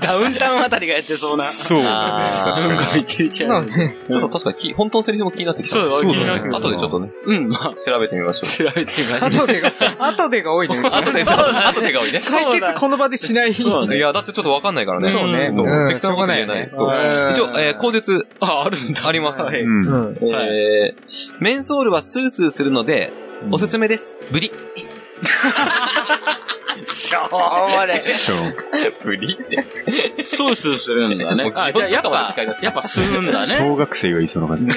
ダウンタウンあたりがやってそうな。そうだね、あー確かに。うんこビチビチやねん。ね。ちょっと確かにき、本当のセリフも気になってきた。そう、そうなるけど後でちょっとね、うん、まあ、調べてみましょ調べてみましょう。後でが、後でが多いね。う。後で、後でが多いね。解決この場でしない。そうねいや、だってちょっとわかんないからね。そうね。そううん、適当なこと言えない。そううん一応、えー、口述あ、あるんだ。あります。はいうんうん。えー、メンソールはスースーするので、おすすめです。ブリ。しょうもね。そうブリって。ソースするんだね。あ、じゃあやっぱ、やっぱ吸うんだね。小学生がいそうな感じ。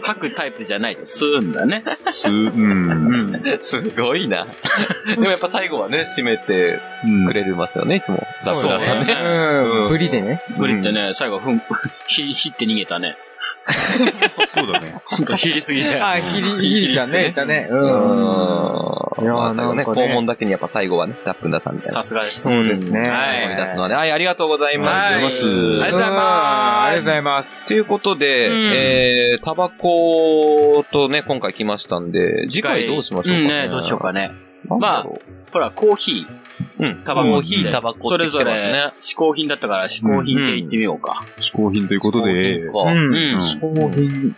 吐くタイプじゃないと吸うんだね。す、うん。うん。すごいな。でもやっぱ最後はね、締めてうんくれるますよね、いつも。ザそうだねクラさんね。うん。ブリでね。ブリってね、最後、ふん、ひ、ひって逃げたね。そうだね。ほんと、ひりすぎだよ。あ、ヒリ、ヒリちゃんね、いたね。う。うんん。いやなんかね肛門だけにやっぱ最後はね、ダップンダさんみたいなさ。すがです。そうですね。はい思い出すのはね。はい、ありがとうございます。はいありがとうございますありがとうございあます。りがとうございます。ということで、うんえー、タバコとね、今回来ましたんで、次回どうしましょうかね。うんね、どうしようかね。なんだろほら、コーヒー、う。うん。タバココーヒー、タバコそれぞれ、嗜好品だったから、嗜好品って言ってみようか。嗜好品ということで。うん嗜好品。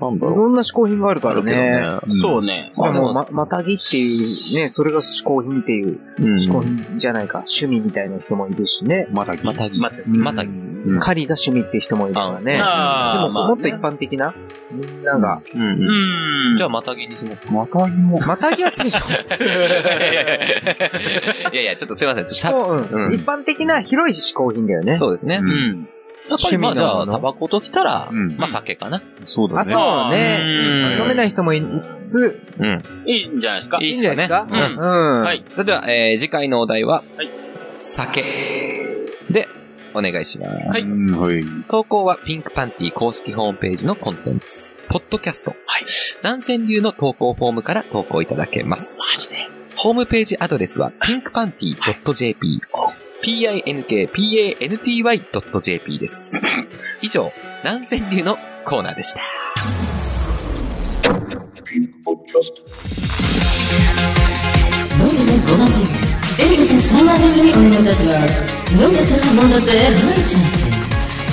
なんだろいろんな嗜好品があるからね。うんそうね。でも、ま、またぎっていう、ね、それが嗜好品っていう。嗜好品じゃないか。趣味みたいな人もいるしね。またぎ。またぎ。またぎ。うん狩りが趣味っていう人もいるからね。でも、もっと一般的な、みんなが、うんう。ん。じゃあ、またぎにします。またぎも。またぎはつでしょ。いやいや、ちょっとすいません。ちょっと嗜好うんうん一般的な広い嗜好品だよね。そうですね。うんうん。やっぱりまあじゃあ、タバコときたら、うんまあ酒かな。あ、そうだね。そうね。うん飲めない人もいつつ、うん。いいんじゃないですか。いいいんじゃないですか。うんうん。はい。それでは、えー、次回のお題は、はい酒。で、お願いします。はい。投稿はピンクパンティ公式ホームページのコンテンツ、ポッドキャスト、はい。南千流の投稿フォームから投稿いただけます。マジでホームページアドレスは pinkpanty.jp、pinkpanty.jp です。以上、南千流のコーナーでした。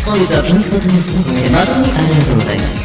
本日はピンクボトルスので誠にありがとうございます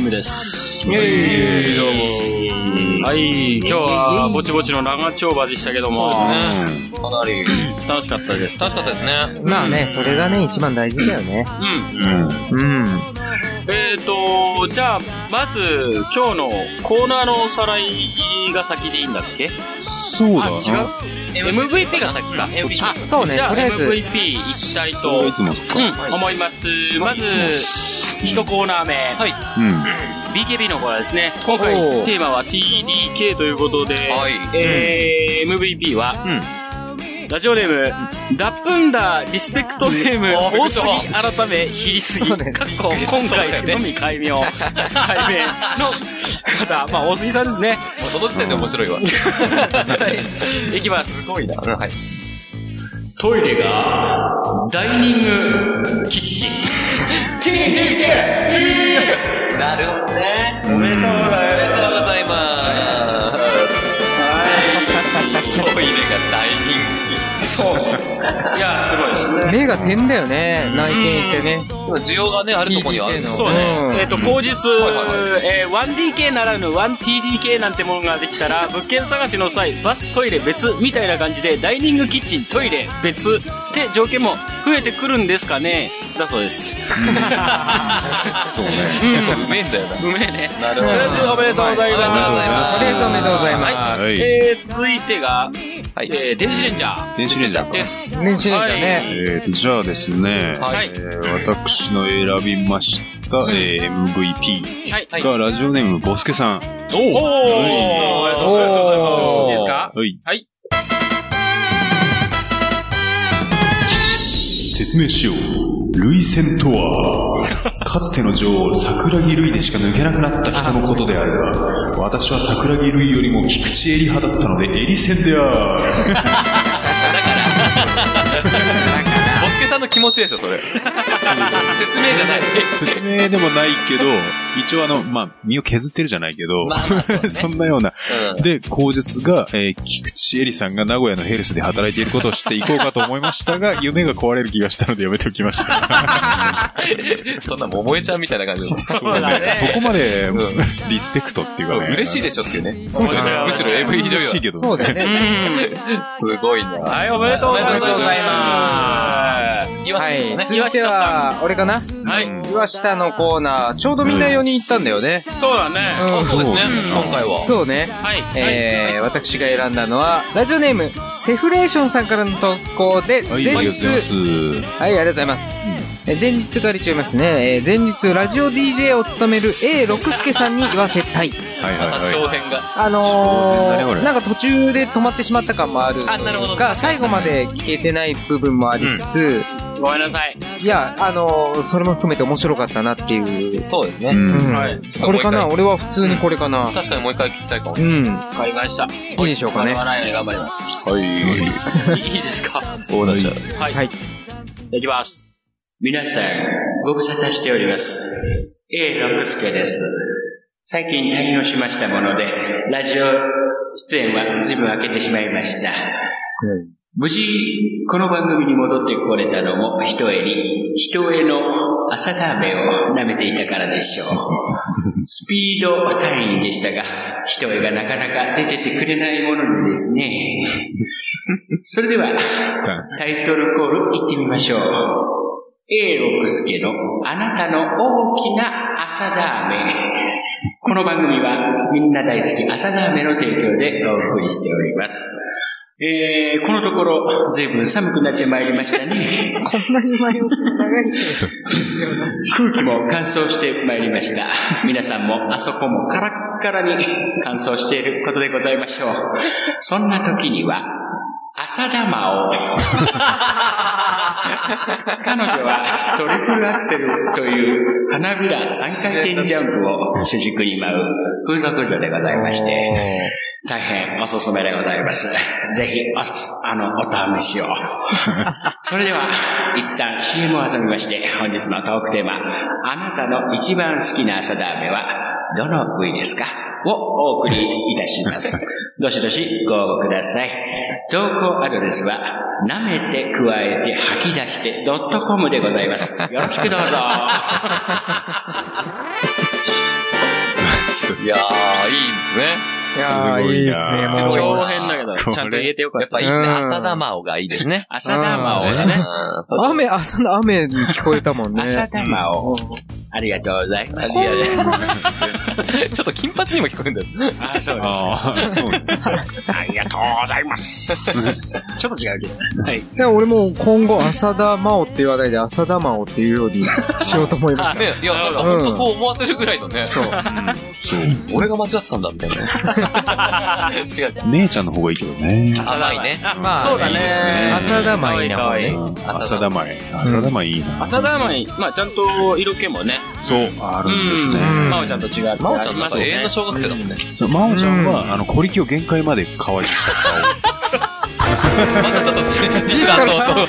はい、エンディングです。イェーイどうも。はい、今日はぼちぼちの長丁場でしたけども、かなり楽しかったです。楽しかったですね。まあね、それがね、一番大事だよね。うん。うん。えーと、じゃあ、まず、今日のコーナーのおさらいが先でいいんだっけ？そうだな。あ、違う？?MVP が先か。あ、そうねじゃあとりあえず MVP いきたいと。うん、思います。まず、一コーナー目。はい。うん。BKB のコーナーですね。今回テーマは TDK ということで、はいえー、MVP は、ラジオネーム、ラップンダーリスペクトネーム、あびっ多くりしたすぎ改め、ひりすぎ。かっこ、今回のみ解明、解明の方、まあ、大杉さんですね。その時点で面白いわ。いきます。すごいな。はい。トイレが、ダイニングキッチン。なるほどね。おめでとうございます。そう。いや、すごいですね。目が点だよね、内見行ってね。気。需要がね、あるとこにはあるの。そうね。うんえっ、と、後日、はいえー 1DK ならぬ 1TDK なんてものができたら、物件探しの際、バス、トイレ別みたいな感じで、ダイニングキッチン、トイレ別って条件も増えてくるんですかねだそうです。そうね。うめえんだよな。うめえね。なるとりあえずおめでとうございます。ありがとうございますおめでとうございます。はい。えー、続いてが、はいえー、電子レンジャー電子レンジャーかです。電子レンジャーねえーと、じゃあですね、はい。えー私の選びました、えー MVP。がラジオネームボスケさん。おー、ありがとうございます。いいですかはい。はい。説明しよう。類線とは、かつての女王、桜木類でしか抜けなくなった人のことであるが、私は桜木類よりも菊池襟派だったので、襟線である。ボスケさんの気持ちでしょ、それ。説明じゃない。説明でもないけど、一応あの、まあ、身を削ってるじゃないけど、まあまあそうね そんなような。うんで、口述が、えー菊池絵里さんが名古屋のヘルスで働いていることを知っていこうかと思いましたが、夢が壊れる気がしたのでやめておきました。そんな桃江ちゃんみたいな感じです。そうだねそこまでう、リスペクトっていうかね。嬉しいでしょっていうね。そうですねむしろ AV 女優嬉しいけど。そうだね。ん。すごいな。はい、おめでとうございます。岩はい。下さんね。続いては、俺かな？はい。岩下のコーナー、ちょうどみんな4人行ったんだよね。そうだね。うんそうですね、今回は。そうね。はい。えー、私が選んだのは、ラジオネーム、セフレーションさんからの投稿で、はい、前ありがとうございま日、す。はい、ありがとうございます。え前日から言いますね。えー前日、ラジオ DJ を務める A 六助さんに言わせたい。はいはいはい。長編が。あのー、なんか途中で止まってしまった感もあるとあなるほどいうか、最後まで聞けてない部分もありつつ、ごめんなさい。いや、あのー、それも含めて面白かったなっていう。そうですね。うん。これかな？俺は普通にこれかな確かにもう一回聞きたいかも。うん。わかりました。いいでしょうかね笑わないように頑張ります。はい。いいですか？オーダー。はい。はい。いきます。皆さん、ご無沙汰しております。A 六助です。最近退院をしましたもので、ラジオ出演は随分空けてしまいました。無事、この番組に戻ってこれたのも、一襟、人への朝ラーメンを舐めていたからでしょう。スピード単位でしたが、人へがなかなか出ててくれないものでですね。それでは、タイトルコール行ってみましょう。A 六助のあなたの大きな朝ラーメン。この番組はみんな大好き朝ラーメンの提供でお送りしております。えー、このところ、ずいぶん寒くなってまいりましたね。こんなに前置き長い空気も乾燥してまいりました。皆さんもあそこもカラッカラに乾燥していることでございましょう。そんな時には、浅玉を。彼女はトリプルアクセルという花びら3回転ジャンプを主軸に舞う風俗女でございまして、大変おすすめでございます。ぜひ、おつ、あの、お試しを。それでは、一旦 CM を挟みまして、本日のトークテーマ、あなたの一番好きな朝ラーメンは、どの部位ですか？をお送りいたします。どしどしご応募ください。投稿アドレスは、舐めて加えて吐き出してドットコムでございます。よろしくどうぞ。いやー、いいですね。いやー、いいですね、もう。長編だけど、ちゃんと言えてよかった。やっぱいいですね。うん浅田真央がいいですね。朝玉をだね。うん雨、朝の雨に聞こえたもんね。朝玉を。ありがとうございます。ちょっと金髪にも聞こえるんだよ。あ、そうです。ああ、そうね。ありがとうございます。ちょっと違うけど。はい。いや、俺も今後、浅田真央って言わないで、浅田真央っていうようにしようと思いました。ね、いや、なんか本当そう思わせるぐらいのね。そう。俺が間違ってたんだ、みたいなね。違う。姉ちゃんの方がいいけどね。甘いね。まあそうだね。浅田舞な方ねうん浅田舞。浅田舞いいな。浅田舞、まあちゃんと色気もね。そう、あるんですね。うん。まおちゃんと違って。真央ちゃんなんか永遠の小学生だもんね。真央ちゃんは、あの、小力を限界まで可愛くしたまたちょっと、ディスラー相当。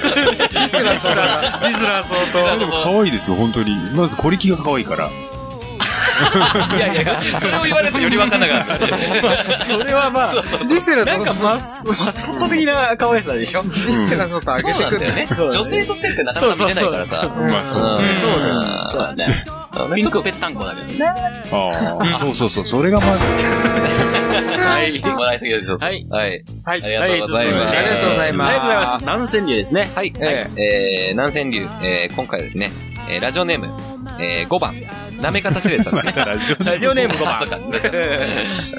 リスラー相当。顔。でも可愛いですよ、本当に。まず小力が可愛いから。いやいや、それを言われるとよりわかんなかった。それはまあ、ディスラなんかマス、マスコット的な可愛さでしょ？ディスラそうと上げてくんだよね。女性としてってなかなか見れないからさ。まあ、そう。うんそうだそうだね。ピンクぺったんこだけどね。ああ、そうそうそう、それがまず、はい。笑いすぎですよ。はい。はい。はい。ありがとうございますありがとうございますありがとうございます。南千流ですね。はい。ええー、南千流、えー、今回はですね、えー、ラジオネーム、えー、5番、なめかたしれさんね。ラジオラジオネーム5あ、そうか。番。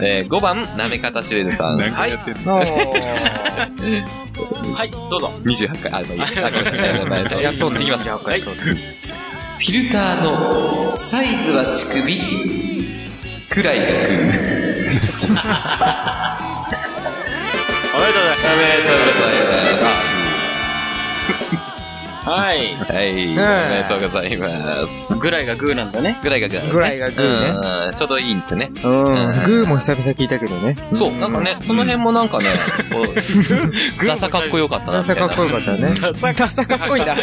えー、5番、なめかたしれさん。何回やってんの？はい、どうぞ。28回。あ、まあいいや。あ、ごめんなさい。やっといきます。はい。フィルターのサイズは乳首くらいがく。おめでとうございます。おめでとうございます。はい。はい。おめでとうございます。ぐらいがグーなんだね。ぐらいがグー。ぐらいがグーねうん。ちょうどいいんってね。うん。グーも久々聞いたけどね。そう、なんかね、その辺もなんかね、こう、ダサかっこよかったな。ダサかっこよかったね。ダサかっこいいな。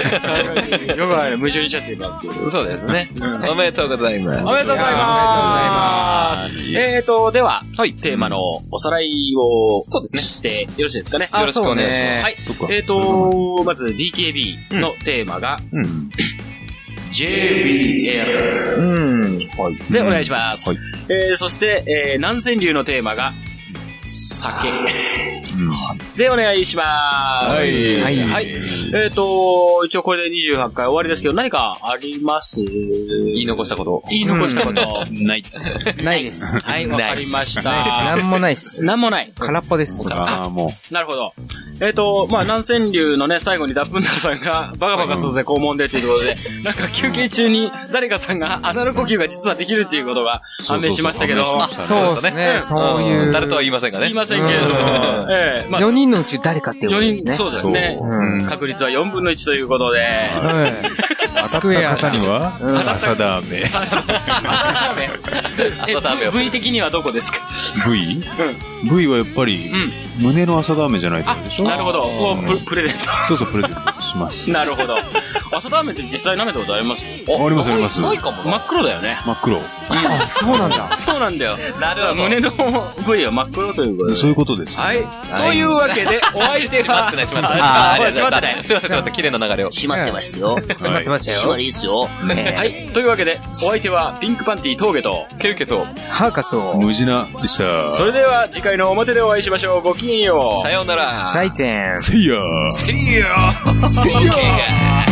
ヨガは矛盾しちゃっていますけど。そうですね。おめでとうございます。おめでとうございます。えーと、では、はい。テーマのおさらいをそうですねしてよろしいですかね。よろしくお願いします。はい。えーと、まず BKB のテーマが、うん。JBL うん。でお願いします。はいえーそして、えー南川流のテーマが、酒。でお願いします。はいはいはい。えっ、と、一応これで28回終わりですけど、何かあります？言い残したこと。言い残したこと。ない。ないです。はい、わかりまし。た。なんもないっす。なんもない。空っぽです。ああ、もなるほど。えっ、と、まあ、南川流のね、最後にダップンダーさんが、バカバカするぜ、肛門でということで、なんか休憩中に誰かさんがアナル呼吸が実はできるっていうことが判明しましたけど、そうそうそうそうですね。そういう。誰とは言いませんがね。言いませんけれども、ええまあ、4人のうち誰かっていうこと4ですね。人、そうですね。うん確率は4分の1ということで、はい。スクエア方には、うん 朝ダーメ。え朝ダメよ V 的にはどこですか？V? V はやっぱり、胸の朝ダーメンじゃないとでしょ？なるほど。おププレゼンそうそう、プレゼントします。ト。なるほど。朝ラーメンって実際舐めたことあります？ありますあります。ないかもな。真っ黒だよね。真っ黒。あ、そうなんだ。そうなんだよ。なるほど。胸の部位は真っ黒ということで。そういうことです。はい。というわけで、お相手は閉まって、ない、閉まってない。あーあー、閉まってないすいません、すいません、綺麗な流れを。閉まってますよ。閉まってましたよ閉ま。りいいっすよ。はい。というわけで、お相手はピンクパンティ峠と、ケウケと、ハーカスと、無事なでした。それでは次回の表でお会いしましょう。ごきげんよう。さようなら。サイテン。せいやせいやーが。